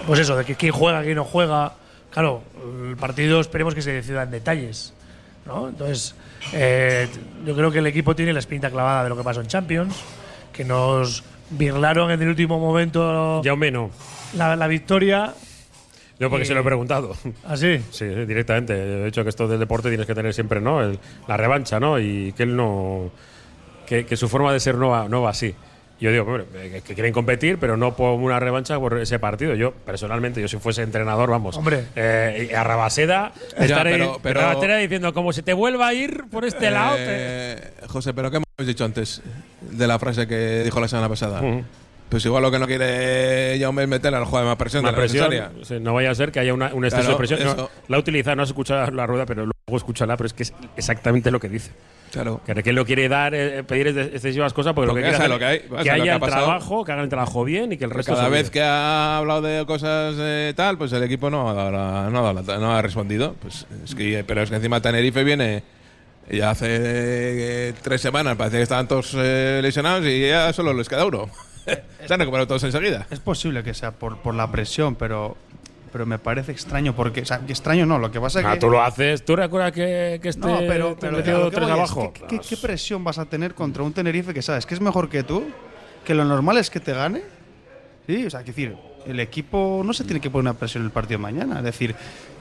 pues eso, de que quién juega, quién no juega, claro, el partido esperemos que se decida en detalles, ¿no? Entonces, eh, yo creo que el equipo tiene la espinta clavada de lo que pasó en Champions, que nos birlaron en el último momento Jaume no. la, la victoria. Yo porque Y- se lo he preguntado. ¿Ah, sí? Sí, directamente. De hecho, que esto del deporte tienes que tener siempre, ¿no? El- la revancha, ¿no? Y que él no. Que, que su forma de ser no va, no va así. Yo digo, hombre, que, que quieren competir, pero no por una revancha por ese partido. Yo, personalmente, yo si fuese entrenador, vamos. Hombre. Eh, a Rabaseda, Ya, estaré pero- pero- Rabaseda diciendo, como se te vuelva a ir por este lado. te- Eh, José, pero ¿qué hemos dicho antes de la frase que dijo la semana pasada? Ujú. Pues igual lo que no quiere Jaume es meter al juego de más presión de la presión, sí, no vaya a ser que haya una- un exceso Claro, de presión. No, la ha utilizado, no has escuchado la rueda, pero luego escúchala, pero es que es exactamente lo que dice. Claro. Que no quiere dar, eh, pedir es- excesivas cosas porque, Porque lo que quiere lo que hay, que lo haya ha el pasado. trabajo, que hagan el trabajo bien y que el resto Cada vez que ha hablado de cosas eh, tal, pues el equipo no ha, dado la- no, ha dado la- no ha respondido. Pues es que, pero es que encima Tenerife viene ya hace eh, tres semanas, parece que estaban todos eh, lesionados y ya solo les queda uno. Se han recuperado todos enseguida. Es posible que sea por, por la presión, pero, pero me parece extraño porque. O sea, que extraño no, lo que pasa es Ah, que. tú lo haces. ¿Tú recuerdas que, que este No, pero, pero que tres voy es, abajo? ¿qué, qué, qué presión vas a tener contra un Tenerife que sabes que es mejor que tú? Que lo normal es que te gane. Sí, o sea, decir, el equipo no se tiene que poner una presión en el partido de mañana. Es decir,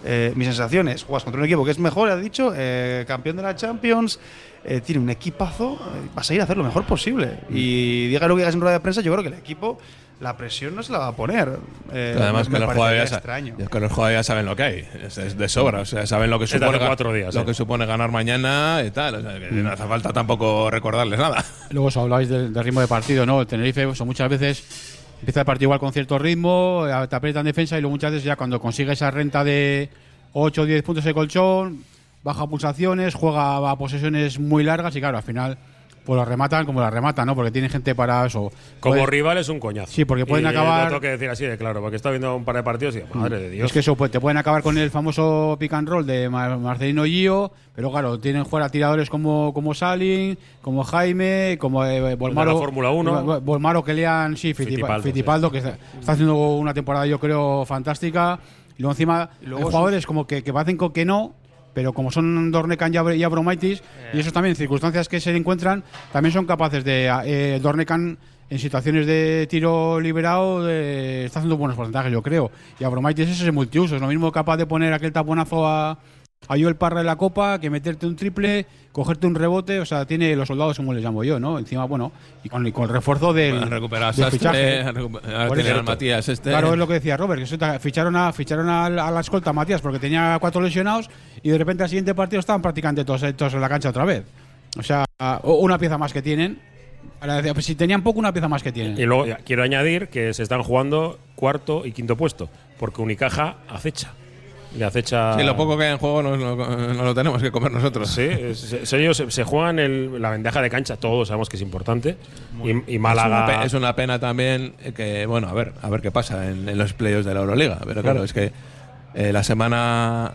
eh, mis sensaciones, juegas contra un equipo que es mejor, ha dicho, eh, campeón de la Champions, eh, tiene un equipazo, eh, vas a ir a hacer lo mejor posible. Y diga lo que digas en rueda de prensa, yo creo que el equipo, la presión no se la va a poner. Eh, Además me que los, jugadores ya, extraño. ya que los jugadores ya saben lo que hay. Es, es de sobra. O sea, saben lo que Es supone, cuatro días, lo eh. que supone ganar mañana y tal. O sea, que no hace falta tampoco recordarles nada. Luego os habláis del, del ritmo de partido, ¿no? El Tenerife, pues, muchas veces empieza el partido igual con cierto ritmo, te aprieta en defensa y luego muchas veces ya cuando consigue esa renta de 8 o 10 puntos de colchón, baja pulsaciones, juega a posesiones muy largas y claro, al final pues la rematan como la rematan, ¿no? Porque tienen gente para eso. Como Puedes- rival es un coñazo. Sí, porque pueden Y acabar- Lo tengo que decir así de claro, porque estado viendo un par de partidos y madre de Dios. Es que eso pues, te pueden acabar con el famoso pick and roll de Mar- Marcelino Gio, pero claro, tienen fuera tiradores como, como Salin, como Jaime, como eh, Volmaro. la Fórmula 1. eh, Volmaro, que lean, sí, Fittipaldo, Fittipaldo, que está, está haciendo una temporada, yo creo, fantástica. Y luego encima, luego hay jugadores como que, que parecen que no. Pero como son Dornecan y Abro- y Abromaitis, y esos también, circunstancias que se encuentran, también son capaces de. Eh, Dornecan en situaciones de tiro liberado eh, está haciendo buenos porcentajes, yo creo. Y Abromaitis ese es el multiuso, es lo mismo capaz de poner aquel taponazo a, a Joel Parra en la copa, que meterte un triple, cogerte un rebote, o sea, tiene los soldados como les llamo yo, ¿no? Encima, bueno, y con, y con el refuerzo del, a del Sastre, fichaje. recu- Matías este. Claro, es lo que decía Robert, que eso- ficharon a ficharon al- a, la escolta a Matías porque tenía cuatro lesionados y de repente al siguiente partido estaban prácticamente todos, todos en la cancha otra vez. O sea, una pieza más que tienen. Ahora decía, pues si tenían poco, una pieza más que tienen. Y luego quiero añadir que se están jugando cuarto y quinto puesto, porque Unicaja acecha. Y acecha. Sí, lo poco que hay en juego nos lo, nos lo tenemos que comer nosotros. Sí, es- ellos se, se juegan el- la ventaja de cancha, todos sabemos que es importante. Y, y Málaga. Es una, pe- es una pena también que, bueno, a ver, a ver qué pasa en, en los playoffs de la Euroliga. Pero claro, es que eh, la semana,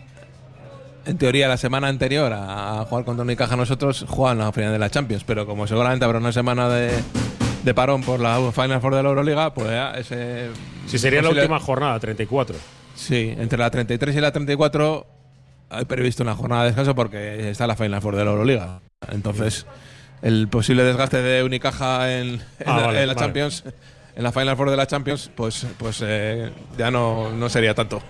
en teoría, la semana anterior a, a jugar contra Unicaja nosotros juegan la final de la Champions. Pero como seguramente habrá una semana de, de parón por la Final Four de la Euroliga, pues ya ese. si sería la última jornada, 34. Sí, entre la 33 y la 34 hay previsto una jornada de descanso porque está la Final Four de la Euroliga. Entonces, el posible desgaste de Unicaja en, en Ah, la, vale, en la vale. Champions, en la Final Four de la Champions, pues, pues eh, ya no, no sería tanto.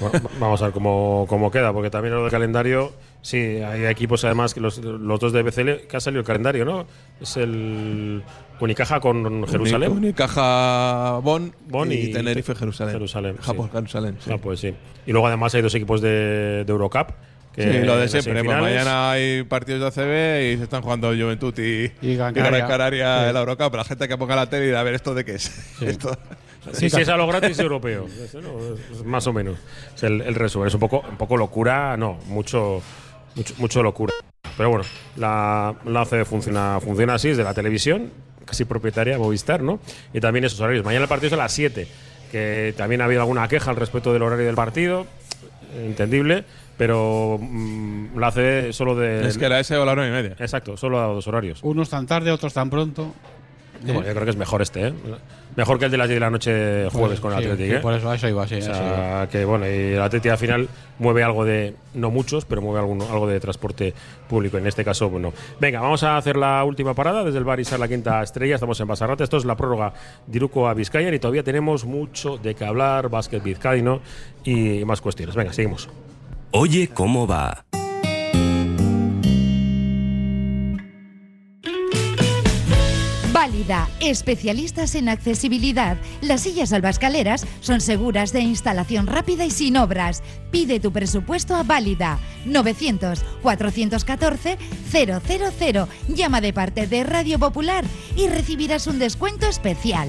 Bueno, va- vamos a ver cómo, cómo queda, porque también lo del calendario, sí, hay equipos además que los, los dos de BCL que ha salido el calendario, ¿no? Es el Unicaja con Jerusalén. Uni- Unicaja Bonn, Bonn y, y Tenerife Jerusalén. Jerusalén, Japón, sí. Jerusalén. sí. Ah, pues sí. Y luego además hay dos equipos de, de Eurocup. que Sí, lo de siempre. Pues mañana hay partidos de ACB y se están jugando Juventud y, Y Gran Canaria. Sí. en la Eurocup. La gente que ponga la tele y dirá, a ver, ¿esto de qué es? Esto- Sí, sí, es a lo gratis europeo. Más o menos. Es el, el resumen. Es un poco, un poco locura, no, mucho, mucho, mucho locura. Pero bueno, la, la ACB funciona, funciona así, es de la televisión, casi propietaria de Movistar, ¿no? Y también esos horarios. Mañana el partido es a las 7, que también ha habido alguna queja al respecto del horario del partido, entendible, pero mm, la ACB solo de. Es que la S o la 9 y media. Exacto, solo a dos horarios. Unos tan tarde, otros tan pronto. Bueno, yo creo que es mejor este, ¿eh? Mejor que el de las 10 de la noche jueves Pues, con el sí, Atlético. sí, ¿eh? por eso eso iba, sí, O eso sea, que bueno, y el Atlético al final mueve algo de, no muchos, pero mueve alguno, algo de transporte público. En este caso, bueno. Venga, vamos a hacer la última parada desde el Barisar, la quinta estrella. Estamos en Basarrate. Esto es la prórroga de Iruko a Vizcaya y todavía tenemos mucho de qué hablar, básquet vizcaíno y más cuestiones. Venga, seguimos. Oye, ¿cómo va? Especialistas en accesibilidad. Las sillas albascaleras son seguras de instalación rápida y sin obras. Pide tu presupuesto a Válida 900 414 000. Llama de parte de Radio Popular y recibirás un descuento especial.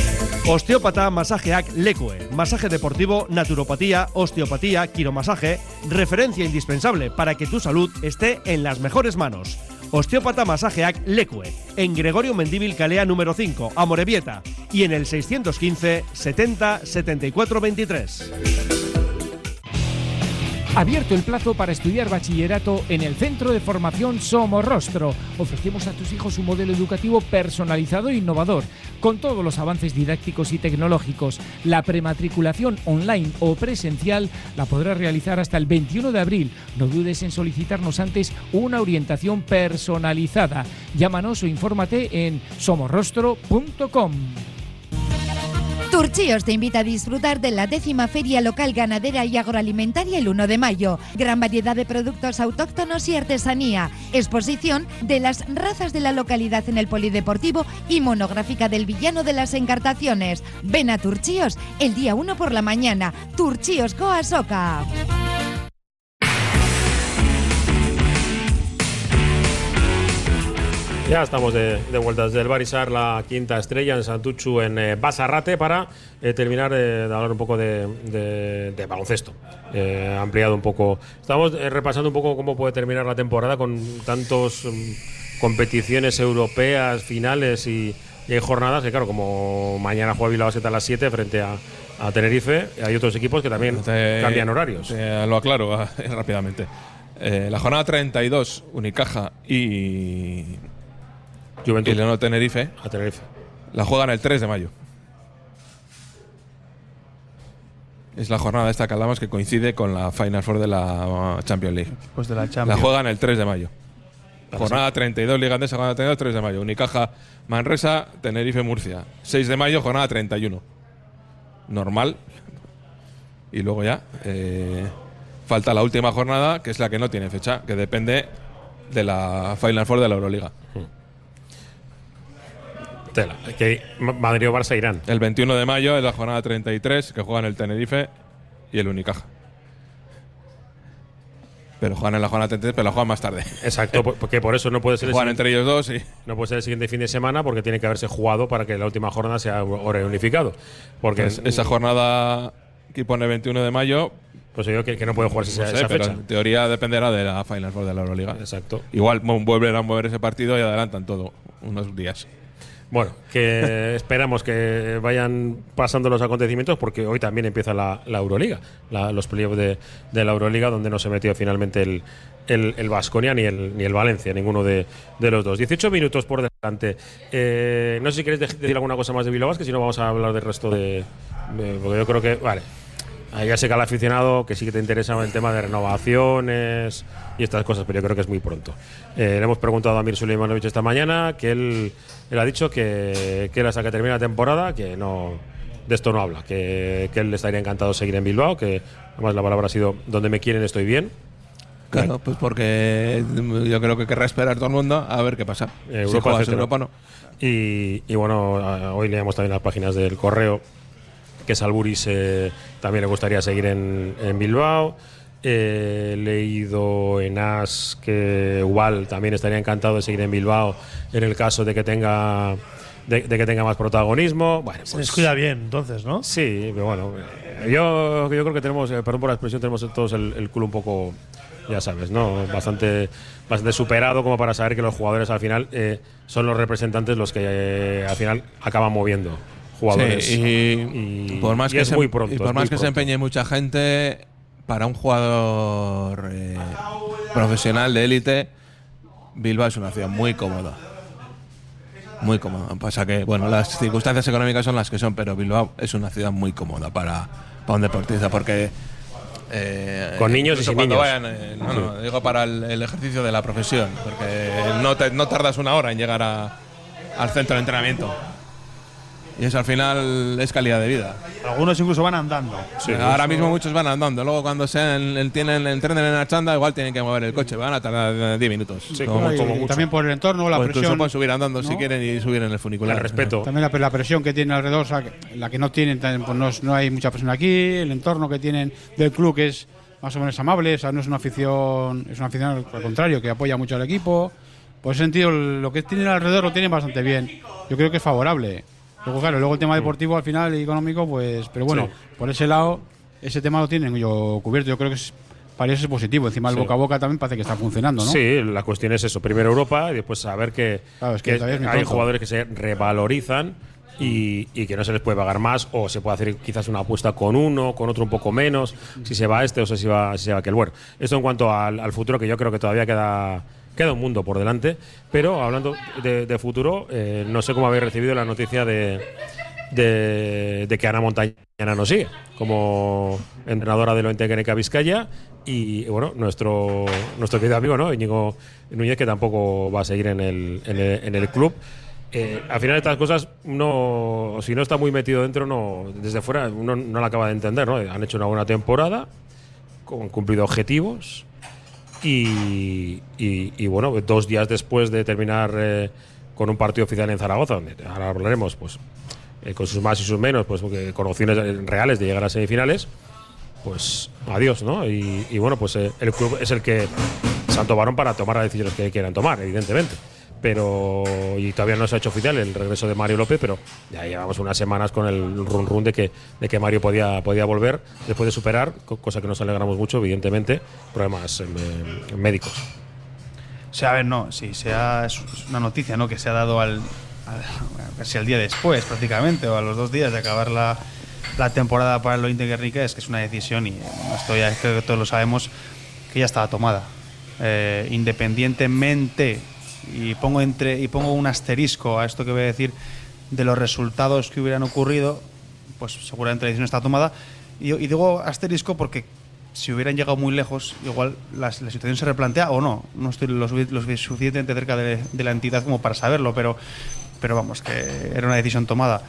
Osteópata masajeak lekue. Masaje deportivo, naturopatía, osteopatía, quiromasaje. Referencia indispensable para que tu salud esté en las mejores manos. Osteópata masajeak lekue. En Gregorio Mendíbil Calea número 5, Amorebieta. Y en el 615 70 74 23. Abierto el plazo para estudiar bachillerato en el Centro de Formación Somorrostro. Ofrecemos a tus hijos un modelo educativo personalizado e innovador, con todos los avances didácticos y tecnológicos. La prematriculación online o presencial la podrás realizar hasta el 21 de abril. No dudes en solicitarnos antes una orientación personalizada. Llámanos o infórmate en somorrostro.com. Turchíos te invita a disfrutar de la décima Feria Local Ganadera y Agroalimentaria el 1 de mayo. Gran variedad de productos autóctonos y artesanía. Exposición de las razas de la localidad en el Polideportivo y monográfica del villano de las encartaciones. Ven a Turchíos el día 1 por la mañana. Turchíos Coasoca. Ya estamos de, de vuelta desde el Barisar, la quinta estrella en Santuchu, en eh, Basarrate, para eh, terminar eh, de hablar un poco de, de- de baloncesto. Ampliado un poco. Estamos repasando un poco cómo puede terminar la temporada con tantos mm, competiciones europeas, finales y, y hay jornadas que, claro, como mañana juega Bilbao Basket a las 7 frente a, a Tenerife, hay otros equipos que también Te- cambian horarios. te lo aclaro rápidamente. La jornada 32, Unicaja y. Juventud. Y Leonardo Tenerife. A Tenerife. La juegan el 3 de mayo. Es la jornada esta que hablamos que coincide con la Final Four de la Champions League. Pues de la La Champions. juegan el 3 de mayo. Jornada 32, Liga Andesa, jornada 32, 3 de mayo. Unicaja, Manresa, Tenerife, Murcia. 6 de mayo, jornada 31. Normal. Y luego ya eh, falta la última jornada, que es la que no tiene fecha, que depende de la Final Four de la Euroliga. Tela. Que Ma- Madrid o Barça irán. El 21 de mayo es la jornada 33, que juegan el Tenerife y el Unicaja. Pero juegan en la jornada 33, pero la juegan más tarde. Exacto, por- porque por eso no puede ser el Juegan siguiente- entre ellos dos y. No puede ser el siguiente fin de semana porque tiene que haberse jugado para que la última jornada sea hora unificado. Porque Pues esa jornada que pone 21 de mayo. Pues yo que, que no puede jugarse no esa, sé, esa pero fecha. en teoría dependerá de la Final Four de la Euroliga. Exacto. Igual vuelven a mover ese partido y adelantan todo unos días. Bueno, que esperamos que vayan pasando los acontecimientos porque hoy también empieza la, la Euroliga, la- los playoffs de, de la Euroliga, donde no se metió finalmente el, el, el Baskonia ni el, ni el Valencia, ninguno de, de los dos. 18 minutos por delante. Eh, no sé si queréis de- decir alguna cosa más de Bilbao que si no vamos a hablar del resto de. de- porque yo creo que. Vale. Ahí ya sé que al aficionado que sí que te interesa el tema de renovaciones y estas cosas, pero yo creo que es muy pronto. Eh, le hemos preguntado a Mir Suleimanovic esta mañana que él, él ha dicho que, que él hasta que termine la temporada, que no de esto no habla, que, que él estaría encantado de seguir en Bilbao, que además la palabra ha sido donde me quieren estoy bien. Claro, pues porque yo creo que querrá esperar todo el mundo a ver qué pasa. Si Europa, juegas etcétera. Europa, no. Y, y bueno, hoy leíamos también las páginas del correo que Salburis eh, también le gustaría seguir en, en Bilbao. Eh, He leído en AS que Ubal también estaría encantado de seguir en Bilbao en el caso de que tenga de, de que tenga más protagonismo. Bueno, Se pues- les cuida bien, entonces, ¿no? Sí, pero bueno, yo, yo creo que tenemos, eh, perdón por la expresión, tenemos todos el, el culo un poco, ya sabes, ¿no? Bastante, bastante superado como para saber que los jugadores al final eh, son los representantes los que eh, al final acaban moviendo jugadores. Sí, y, Y- por más y que es se, muy pronto, y por más que se pronto. empeñe mucha gente, para un jugador eh, profesional de élite, Bilbao es una ciudad muy cómoda. Muy cómoda. Pasa que, bueno, las circunstancias económicas son las que son, pero Bilbao es una ciudad muy cómoda para, para un deportista, porque. eh, Con niños y sin niños. vayan, eh, no, no, digo para el, el ejercicio de la profesión, porque no, te- no tardas una hora en llegar a- al centro de entrenamiento. Y eso al final es calidad de vida. Algunos incluso van andando. Ahora mismo muchos van andando. Luego cuando sean, el- tienen, entrenen en la chanda, igual tienen que mover el coche. Van a tardar eh, 10 minutos. como Y- mucho. también por el entorno, la O incluso presión. pueden subir andando si quieren y subir en el funicular. También la, la presión que tiene alrededor, o sea, que- la que no tienen, pues no, no hay mucha presión aquí, el entorno que tienen del club que es más o menos amable, o sea, no es una afición, es una afición al contrario, que apoya mucho al equipo. Por ese sentido, lo que tienen alrededor lo tienen bastante bien. Yo creo que es favorable. Luego, claro, luego el tema deportivo al final y económico, pues, pero bueno, Sí. por ese lado, ese tema lo tienen yo cubierto. Yo creo que es, para eso es positivo. Encima el Sí. boca a boca también parece que está funcionando, ¿no? Sí, la cuestión es eso. Primero Europa y después saber que, Claro, es que que todavía es muy hay pronto. jugadores que se revalorizan y, y que no se les puede pagar más o se puede hacer quizás una apuesta con uno, con otro un poco menos, si se va este o si se va, si se va aquel. Bueno, esto en cuanto al, al futuro, que yo creo que todavía queda, queda un mundo por delante. Pero hablando de, de futuro, eh, no sé cómo habéis recibido la noticia de, de, de que Ana Montañana nos sigue como entrenadora del Oentequeneca Vizcaya y bueno, nuestro, nuestro querido amigo ¿no? Íñigo Núñez que tampoco va a seguir en el, en el, en el club. Eh, al final estas cosas, no, si no está muy metido dentro, no, desde fuera uno no la acaba de entender. ¿no? Han hecho una buena temporada, han cumplido objetivos y, y- bueno, dos días después de terminar eh, con un partido oficial en Zaragoza, donde ahora hablaremos, pues eh, con sus más y sus menos, pues con opciones reales de llegar a semifinales, pues adiós, ¿no? Y, y bueno, pues eh, el club es el que se han tomado para tomar las decisiones que quieran tomar, evidentemente. Pero, y todavía no se ha hecho oficial el regreso de Mario López, pero ya llevamos unas semanas con el run run de que, de que Mario podía, podía volver después de superar, co- cosa que nos alegramos mucho, evidentemente, problemas eh, médicos. O sea, a ver, no, sí, sea, es una noticia ¿no? que se ha dado al, casi al día después, prácticamente, o a los dos días de acabar la, la temporada para el Ointe Guernica, es que es una decisión, y esto ya creo que todos lo sabemos, que ya estaba tomada. Eh, independientemente, y pongo, entre, y pongo un asterisco a esto que voy a decir, de los resultados que hubieran ocurrido, pues seguramente la decisión está tomada. Y, y digo asterisco porque si hubieran llegado muy lejos, igual la, situación se replantea o no. No estoy lo, sufi- lo suficientemente cerca de, de la entidad como para saberlo, pero, pero vamos, que era una decisión tomada.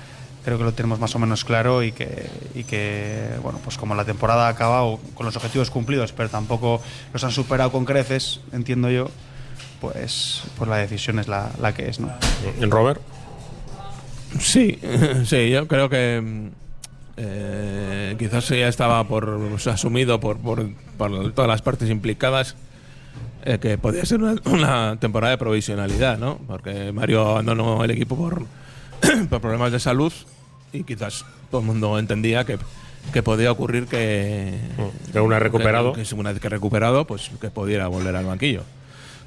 Creo que lo tenemos más o menos claro y que, y que bueno, pues como la temporada ha acabado con los objetivos cumplidos, pero tampoco los han superado con creces, entiendo yo, pues, pues la decisión es la, la que es, ¿no? ¿En Robert? Sí, sí, yo creo que mm, eh, quizás ya estaba por asumido por, por, por todas las partes implicadas eh, que podía ser una, una temporada de provisionalidad, ¿no? Porque Mario abandonó el equipo por, por problemas de salud y quizás todo el mundo entendía que, que podía ocurrir que, Que una vez recuperado. que, que una vez que recuperado, pues que pudiera volver al banquillo.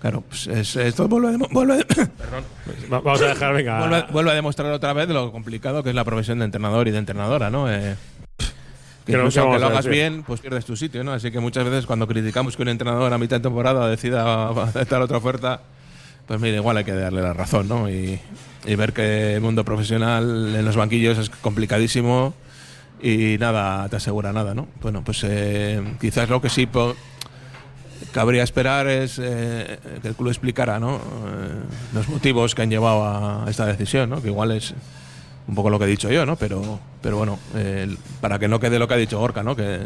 Claro, pues es- esto vuelve a, vuelve a- Va- Vamos a dejar, venga. Vuelve, a- vuelve a demostrar otra vez lo complicado que es la profesión de entrenador y de entrenadora, ¿no? Eh, que Creo incluso que aunque lo hagas bien, pues pierdes tu sitio, ¿no? Así que muchas veces cuando criticamos que un entrenador a mitad de temporada decida aceptar otra oferta, pues mira, igual hay que darle la razón, ¿no? Y, y ver que el mundo profesional en los banquillos es complicadísimo y nada te asegura nada, ¿no? Bueno, pues eh, quizás lo que sí cabría esperar es eh, que el club explicara ¿no? Eh, los motivos que han llevado a esta decisión, ¿no? que igual es un poco lo que he dicho yo, ¿no? pero, pero bueno, eh, para que no quede lo que ha dicho Gorka, ¿no? que,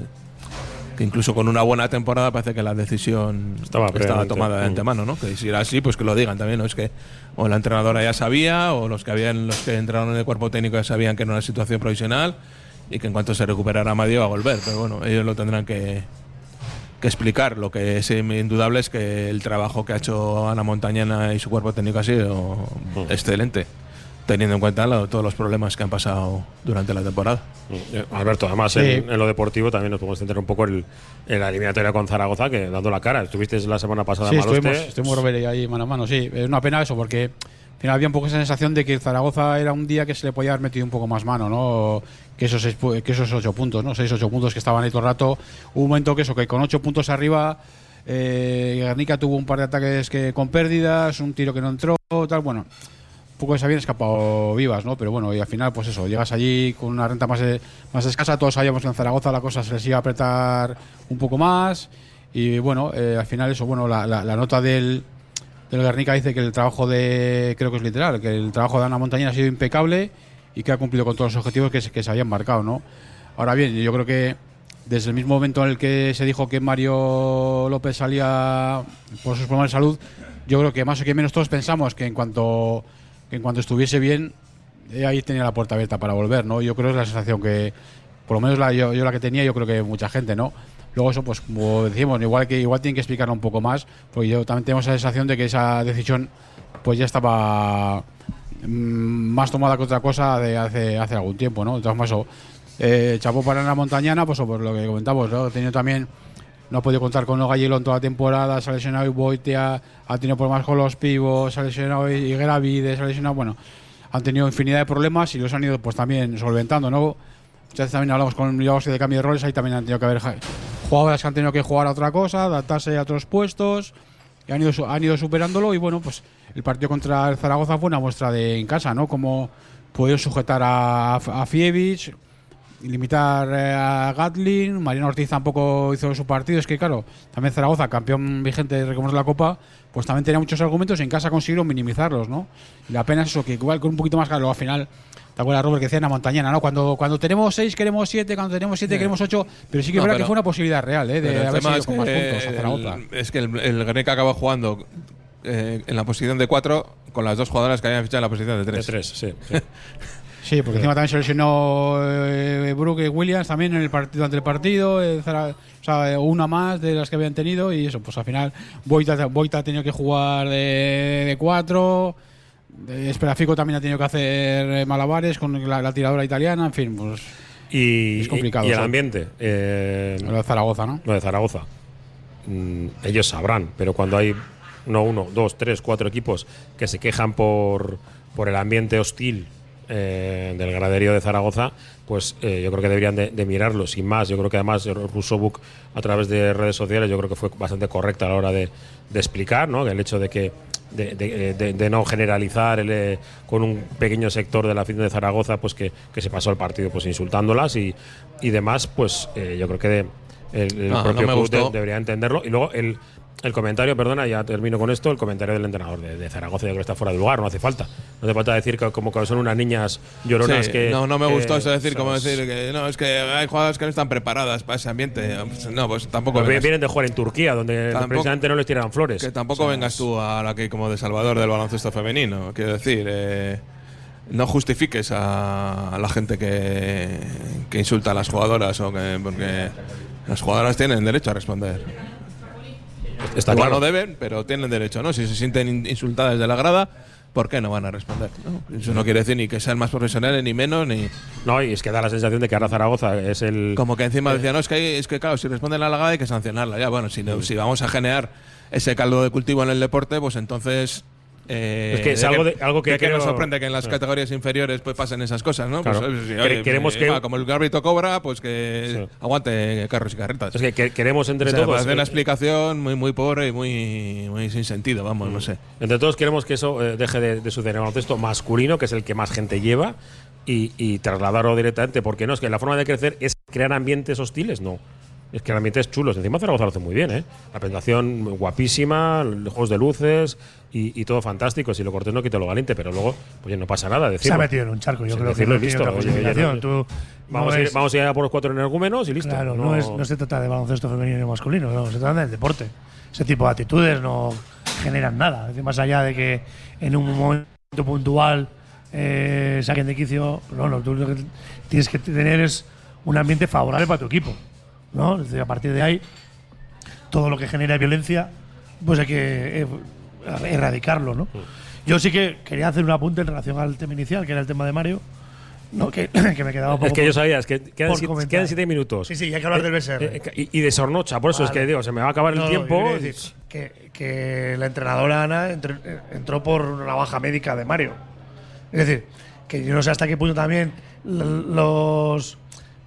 que incluso con una buena temporada parece que la decisión Estaba estaba, tomada de antemano, ¿no? que si era así, pues que lo digan también, ¿no? es que o la entrenadora ya sabía o los que habían los que entraron en el cuerpo técnico ya sabían que era una situación provisional y que en cuanto se recuperara Madio iba a volver, pero bueno, ellos lo tendrán que, que explicar. Lo que es indudable es que el trabajo que ha hecho Ana Montañana y su cuerpo técnico ha sido excelente, teniendo en cuenta lo- todos los problemas que han pasado durante la temporada. Eh, Alberto, además Sí. en, en lo deportivo también nos podemos centrar un poco en, en la eliminatoria con Zaragoza, que dando la cara. Estuviste la semana pasada Sí, Maloste. estuvimos, estuvimos Robert ahí mano a mano, sí. Es una pena eso, porque al final había un poco esa sensación de que Zaragoza era un día que se le podía haber metido un poco más mano, ¿no? Que esos, seis que esos ocho puntos, ¿no? Seis, ocho puntos que estaban ahí todo el rato. Hubo un momento que eso, que con ocho puntos arriba, eh, Guernica tuvo un par de ataques que con pérdidas, un tiro que no entró, tal, bueno. Poco se habían escapado vivas, ¿no? Pero bueno, y al final, pues eso, llegas allí con una renta más, más escasa. Todos sabíamos que en Zaragoza la cosa se les iba a apretar un poco más. Y bueno, eh, al final, eso, bueno, la, la- nota del, del Guernica dice que el trabajo de, creo que es literal, que el trabajo de Ana Montañera ha sido impecable y que ha cumplido con todos los objetivos que se, que se habían marcado, ¿no? Ahora bien, yo creo que desde el mismo momento en el que se dijo que Mario López salía por sus problemas de salud, yo creo que más o que menos todos pensamos que en cuanto, que en cuanto estuviese bien, eh, ahí tenía la puerta abierta para volver, ¿no? Yo creo que es la sensación que, por lo menos yo, yo la que tenía, yo creo que mucha gente, ¿no? Luego eso, pues como decimos, igual que igual tienen que explicarlo un poco más, porque yo también tengo esa sensación de que esa decisión pues ya estaba más tomada que otra cosa de hace, hace algún tiempo, ¿no? Entonces, eso, eh, chapó para la montañana, pues por lo que comentamos, ¿no? Tenido también, no ha podido contar con Gallelo en toda la temporada, se ha lesionado y Boitea, ha tenido problemas con los pivos, se ha lesionado Higueravide, se ha lesionado, bueno, han tenido infinidad de problemas y los han ido pues también solventando, ¿no? Muchas veces también hablamos con Milagros de cambio de roles, ahí también han tenido que haber jugadores que han tenido que jugar a otra cosa, adaptarse a otros puestos, han ido, han ido superándolo y bueno, pues el partido contra el Zaragoza fue una muestra de en casa, ¿no? Como pudieron sujetar a, a Fievich, limitar eh, a Gatlin, Mariano Ortiz tampoco hizo su partido, es que claro, también Zaragoza, campeón vigente de recordemos, de la Copa, pues también tenía muchos argumentos y en casa consiguieron minimizarlos, ¿no? Y la pena es eso, que igual con un poquito más claro, al final, ¿te acuerdas, Robert, que decía en la montañana, ¿no? Cuando, cuando tenemos seis queremos siete, cuando tenemos siete Sí. queremos ocho, pero sí que es verdad pero- que fue una posibilidad real, ¿eh? De haber es con más que puntos a Zaragoza. el- es que el, el Guernica acabó jugando eh, en la posición de cuatro con las dos jugadoras que habían fichado en la posición de tres. De tres, sí. Sí, porque encima también se lesionó eh, Brooke Williams también en el partido ante el partido, eh, Zara- o sea, eh, una más de las que habían tenido y eso, pues al final Boita, Boita ha tenido que jugar de, de cuatro, Esperafico también ha tenido que hacer eh, malabares con la, la tiradora italiana, en fin, pues Y, es complicado. y el sí. ambiente. eh, Lo de Zaragoza, ¿no? Lo de Zaragoza. Mm, ellos sabrán, pero cuando hay no uno, dos, tres, cuatro equipos que se quejan por, por el ambiente hostil eh, del graderío de Zaragoza, pues eh, yo creo que deberían de, de mirarlo sin más. Yo creo que además Rusobuk a través de redes sociales yo creo que fue bastante correcta a la hora de, de explicar, ¿no? El hecho de que de, de- de- de no generalizar el, eh, con un pequeño sector de la afición de Zaragoza, pues que, que se pasó el partido pues insultándolas y, y demás, pues eh, yo creo que de- el, el No, no propio club de- debería entenderlo. Y luego el, el comentario, perdona, ya termino con esto, el comentario del entrenador de, de Zaragoza, yo creo que está fuera de lugar, no hace falta. No hace falta decir que como que son unas niñas lloronas Sí, que. no, no me gustó que- eso decir, como decir que no, es que hay jugadoras que no están preparadas para ese ambiente. Pues No, pues tampoco. Pues vienen de jugar en Turquía, donde Tampoco- precisamente no les tiran flores. Que tampoco vengas tú a la que como de salvador del baloncesto femenino. Quiero decir, eh, no justifiques a, a la gente que, que insulta a las jugadoras o que porque las jugadoras tienen derecho a responder. Está Igual claro. no deben, pero tienen derecho, ¿no? Si se sienten in- insultadas de la grada, ¿por qué no van a responder? ¿no? Eso no quiere decir ni que sean más profesionales, ni menos, ni. No, y es que da la sensación de que ahora Zaragoza es el. Como que encima decían, no, es que, hay- es que claro, si responden a la grada hay que sancionarla. Ya, bueno, si, no- si vamos a generar ese caldo de cultivo en el deporte, pues entonces. Eh, Es que es de algo de- algo que de creo- nos sorprende que en las categorías inferiores pues pasen esas cosas, ¿no? Claro. Pues, oye, queremos sí, que- va, como el árbitro cobra, pues que aguante carros y carretas. Es que, que- queremos entre O sea, me todos. parece una eh, explicación muy, muy pobre y muy, muy sin sentido, vamos, no sé. Entre todos queremos que eso eh, deje de, de suceder en el baloncesto masculino, que es el que más gente lleva, y, y trasladarlo directamente. Porque no, es que la forma de crecer es crear ambientes hostiles, no. Es que el ambiente es chulo. Encima Zaragoza lo hace muy bien, ¿eh? La presentación guapísima, los juegos de luces y, y todo fantástico. Si lo cortés no quita lo valiente, pero luego, pues no pasa nada. Se ha metido en un charco, yo creo que no listo. Oye, no- vamos, a ir, vamos a ir a por los cuatro energúmenos y listo. Claro, no, es, no se trata de baloncesto femenino y masculino, no, se trata del deporte. Ese tipo de actitudes no generan nada. Es decir, más allá de que en un momento puntual eh, saquen de quicio, no, lo que tienes que tener es un ambiente favorable para tu equipo. ¿No? Es decir, a partir de ahí, todo lo que genera violencia, pues hay que eh, erradicarlo. ¿no? Yo sí que quería hacer un apunte en relación al tema inicial, que era el tema de Mario. No, que, que me quedaba un poco Es que yo sabía, es que quedan, siete, comentar. quedan siete minutos. Sí, sí, hay que hablar del BSR. Eh, eh, y, y de Sornocha, por eso es que digo, se me va a acabar No, el tiempo. decir que, que la entrenadora Ana entró, eh, entró por una baja médica de Mario. Es decir, que yo no sé hasta qué punto también los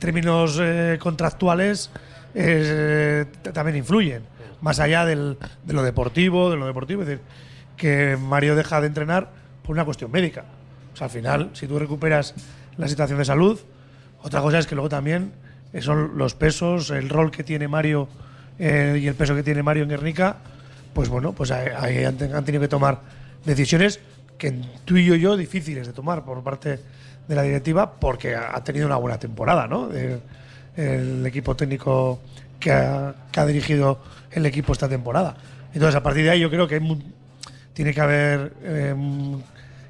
términos eh, contractuales eh, también influyen, más allá del- de lo deportivo, de lo deportivo. Es decir, que Mario deja de entrenar por una cuestión médica. O sea, al final, si tú recuperas la situación de salud, otra cosa es que luego también eh, son los pesos, el rol que tiene Mario y el peso que tiene Mario en Guernica, pues bueno, pues ahí- han, te- han tenido que tomar decisiones que intuyo yo difíciles de tomar por parte de la directiva porque ha tenido una buena temporada, ¿no? El equipo técnico que ha, que ha dirigido el equipo esta temporada. Entonces, a partir de ahí yo creo que hay tiene que haber eh,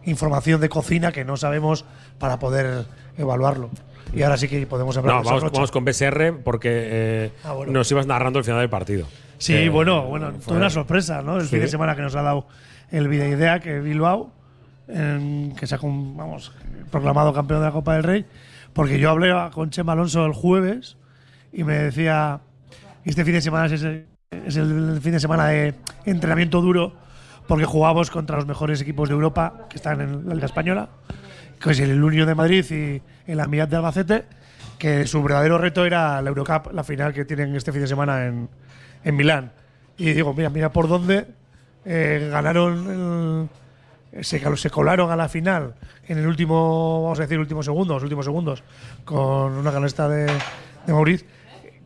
información de cocina que no sabemos para poder evaluarlo. Y ahora sí que podemos hablar No, de vamos, vamos con BSR porque eh, Ah, bueno. nos ibas narrando el final del partido. Sí, Eh, bueno, bueno, fue- una sorpresa, ¿no? El Sí. fin de semana que nos ha dado el Videoidea, que Bilbao, en- que se ha vamos, proclamado campeón de la Copa del Rey, porque yo hablé con Chema Alonso el jueves y me decía, este fin de semana es el, es el fin de semana de entrenamiento duro, porque jugamos contra los mejores equipos de Europa que están en la Liga Española, que es el Unión de Madrid y el Amirat de Albacete, que su verdadero reto era la Eurocup, la final que tienen este fin de semana en, en Milán. Y digo, mira, mira por dónde eh, ganaron, el- se, colaron a la final en el último, vamos a decir, último segundo, los últimos segundos, con una canasta de, de Mauriz,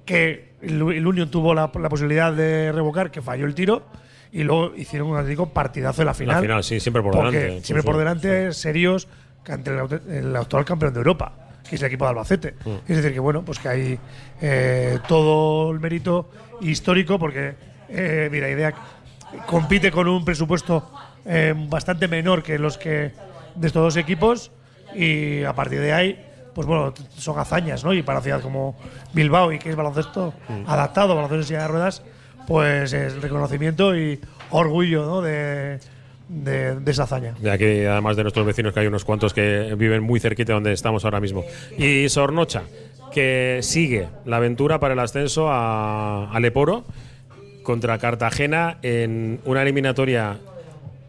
que el, el Union tuvo la, la posibilidad de revocar, que falló el tiro, y luego hicieron un auténtico partidazo en la final. La final, sí, siempre por delante. Siempre Sí, por sí, delante, serios, que ante el, actual campeón de Europa, que es el equipo de Albacete. Mm. Es decir, que bueno, pues que hay eh, todo el mérito histórico, porque eh, mira, idea compite con un presupuesto eh, bastante menor que los que de estos dos equipos y a partir de ahí pues bueno son hazañas no y para una ciudad como Bilbao y que es baloncesto Mm. adaptado baloncesto en silla de ruedas pues es reconocimiento y orgullo ¿no? de, de, de esa hazaña De aquí, además de nuestros vecinos, que hay unos cuantos que viven muy cerquita de donde estamos ahora mismo. Y Sornocha, que sigue la aventura para el ascenso a, a Leporo contra Cartagena en una eliminatoria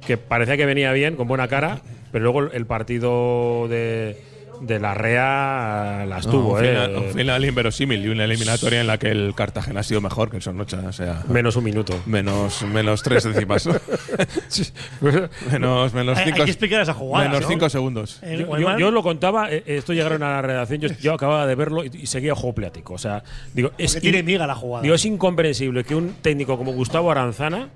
que parecía que venía bien, con buena cara, pero luego el partido de, de la REA las No, tuvo, un, ¿eh? final, un final inverosímil y una eliminatoria en la que el Cartagena ha sido mejor que el Sornocha. O sea, Menos un minuto. menos, menos tres décimas. menos, menos Hay- hay cinco, que explicar esa jugada, Menos ¿no? cinco segundos. Eh, Yo, yo- yo lo contaba, eh, esto llegaron a la redacción, yo, yo acababa de verlo y, y seguía juego plático. O sea, digo, es, tiene miga la jugada. digo, es incomprensible que un técnico como Gustavo Aranzana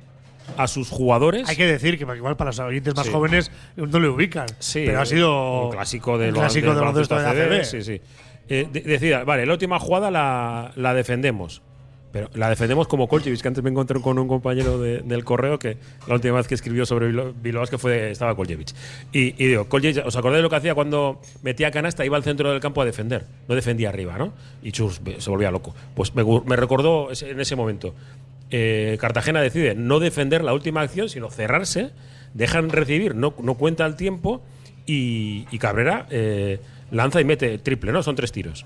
a sus jugadores. Hay que decir que igual para los oyentes más Sí. jóvenes no le ubican. Sí, pero ha sido un clásico del, un clásico del del baloncesto de baloncesto ACB. ACB, Sí, sí. Eh, de- decida, vale, la última jugada la, la defendemos. Pero la defendemos como Kolchevich, que antes me encontré con un compañero de- del correo que la última vez que escribió sobre Bilbao que fue estaba Kolchevich. Y, y digo, Kolchevich, ¿os acordáis de lo que hacía cuando metía canasta? Iba al centro del campo a defender, no defendía arriba, ¿no? Y chus, se volvía loco. Pues me, recordó ese- en ese momento. Eh, Cartagena decide no defender la última acción, sino cerrarse, dejan recibir, no, no cuenta el tiempo y, y Cabrera eh, lanza y mete triple, ¿no? Son tres tiros.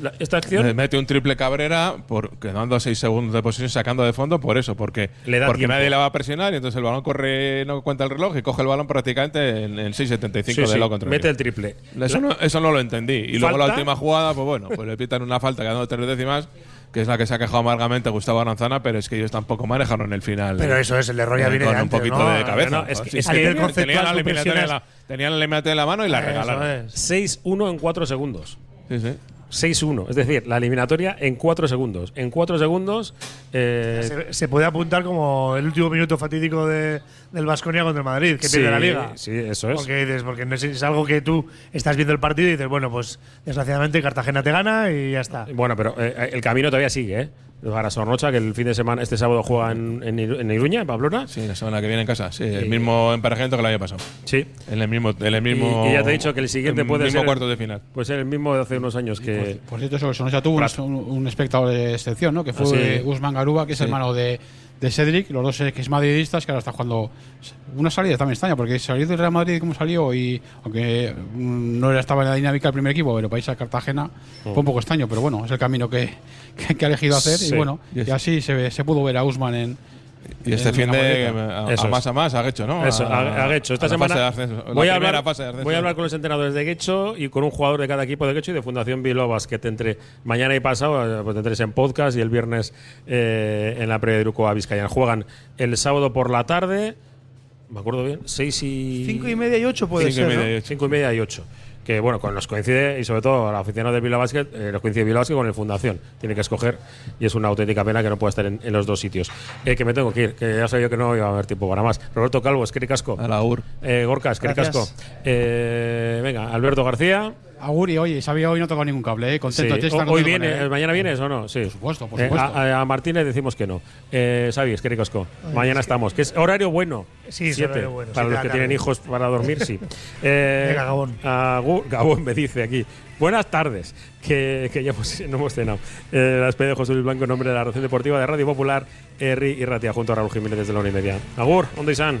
La- esta acción. Me Mete un triple Cabrera por, quedando a 6 segundos de posición sacando de fondo por eso, porque, Le da porque tiempo. nadie le va a presionar y entonces el balón corre, no cuenta el reloj y coge el balón prácticamente en, en 6.75 Sí, de sí, lado contrario. mete el triple. Eso no, eso no lo entendí. Y luego la Falta. última jugada, pues bueno, pues le pitan una falta quedando tres décimas, que es la que se ha quejado amargamente Gustavo Aranzana, pero es que ellos tampoco manejaron el final. Pero eh, eso es, el error ya eh, viene Con de un antes, poquito ¿no? de cabeza. No, es que- Sí, es que tenían- el tenían la eliminatoria en la, mano y la regalaron. es. 6-1 en 4 segundos. Sí, sí. 6-1. Es decir, la eliminatoria en 4 segundos. En 4 segundos. eh, Se, se puede apuntar como el último minuto fatídico de, del Vasconia contra el Madrid, que Sí, pierde la liga. sí, eso es. Porque, dices, porque es, es algo que tú estás viendo el partido y dices, bueno, pues desgraciadamente Cartagena te gana y ya está. bueno, pero eh, el camino todavía sigue, ¿eh? Para Sornocha, que el fin de semana, este sábado juega en, en, en Iruña, en Pamplona. Sí, la semana que viene en casa. Sí, el Y- mismo emparejamiento que el año pasado. Sí. En el mismo. En el mismo y, y ya te he dicho que el siguiente el puede mismo ser. cuarto de final. Puede ser el mismo de hace unos años que. Por cierto, eso, Sonocha tuvo un, un espectador de excepción, ¿no? Que fue Ah, sí. Guzmán Garuba, que es Sí. hermano de, de Cedric, los dos que es madridistas, que ahora está jugando una salida también extraña, porque salir del Real Madrid como salió, y aunque mm, no era- estaba en la dinámica del primer equipo, pero para irse a Cartagena fue un poco extraño, pero bueno, es el camino que, que, que ha elegido hacer, Sí. y bueno, Y así se, se pudo ver a Guzmán en. Y este fin de a, Eso a más a más, a Guecho, ¿no? Eso, a, a. Esta semana voy, a hablar, voy a hablar con los entrenadores de Guecho y con un jugador de cada equipo de Guecho y de Fundación Bilbao Basket entre mañana y pasado, eh, pues tendréis en podcast y el viernes eh, en la previa de Grupo a Vizcaya. Juegan el sábado por la tarde, me acuerdo bien, 6 y. 5 y media y 8 puede Cinco y ser. media ¿no? y ocho. Cinco y media y 8. Que bueno, con nos coincide, y sobre todo la oficina del Bilbao Basket, eh, nos coincide Bilbao Basket con el Fundación. Tiene que escoger y es una auténtica pena que no pueda estar en, en los dos sitios. Eh, que me tengo que ir, que ya sabía que no iba a haber tiempo para más. Roberto Calvo, es casco. A la UR. Eh, Gorka, es Gracias. casco. Eh, venga, Alberto García. Aguri, oye, sabía hoy no tocó ningún cable, ¿eh? Contento. Sí. Hoy viene, con él, ¿eh? ¿mañana vienes o no? Sí. Por supuesto, por Eh, supuesto. a, a Martínez decimos que no. Eh, Xavi, es que ricasco. Mañana estamos. Que es horario bueno. Sí, es Siete. horario bueno, Para los que tienen hijos para dormir, sí. Eh, Venga, Gabón. a Gu- Gabón me dice aquí. Buenas tardes, que, que ya hemos- no hemos cenado. Eh, la despedida de José Luis Blanco en nombre de la Red Deportiva de Radio Popular, Herri y Ratia, junto a Raúl Jiménez desde la una y media. Agur, ¿dónde están?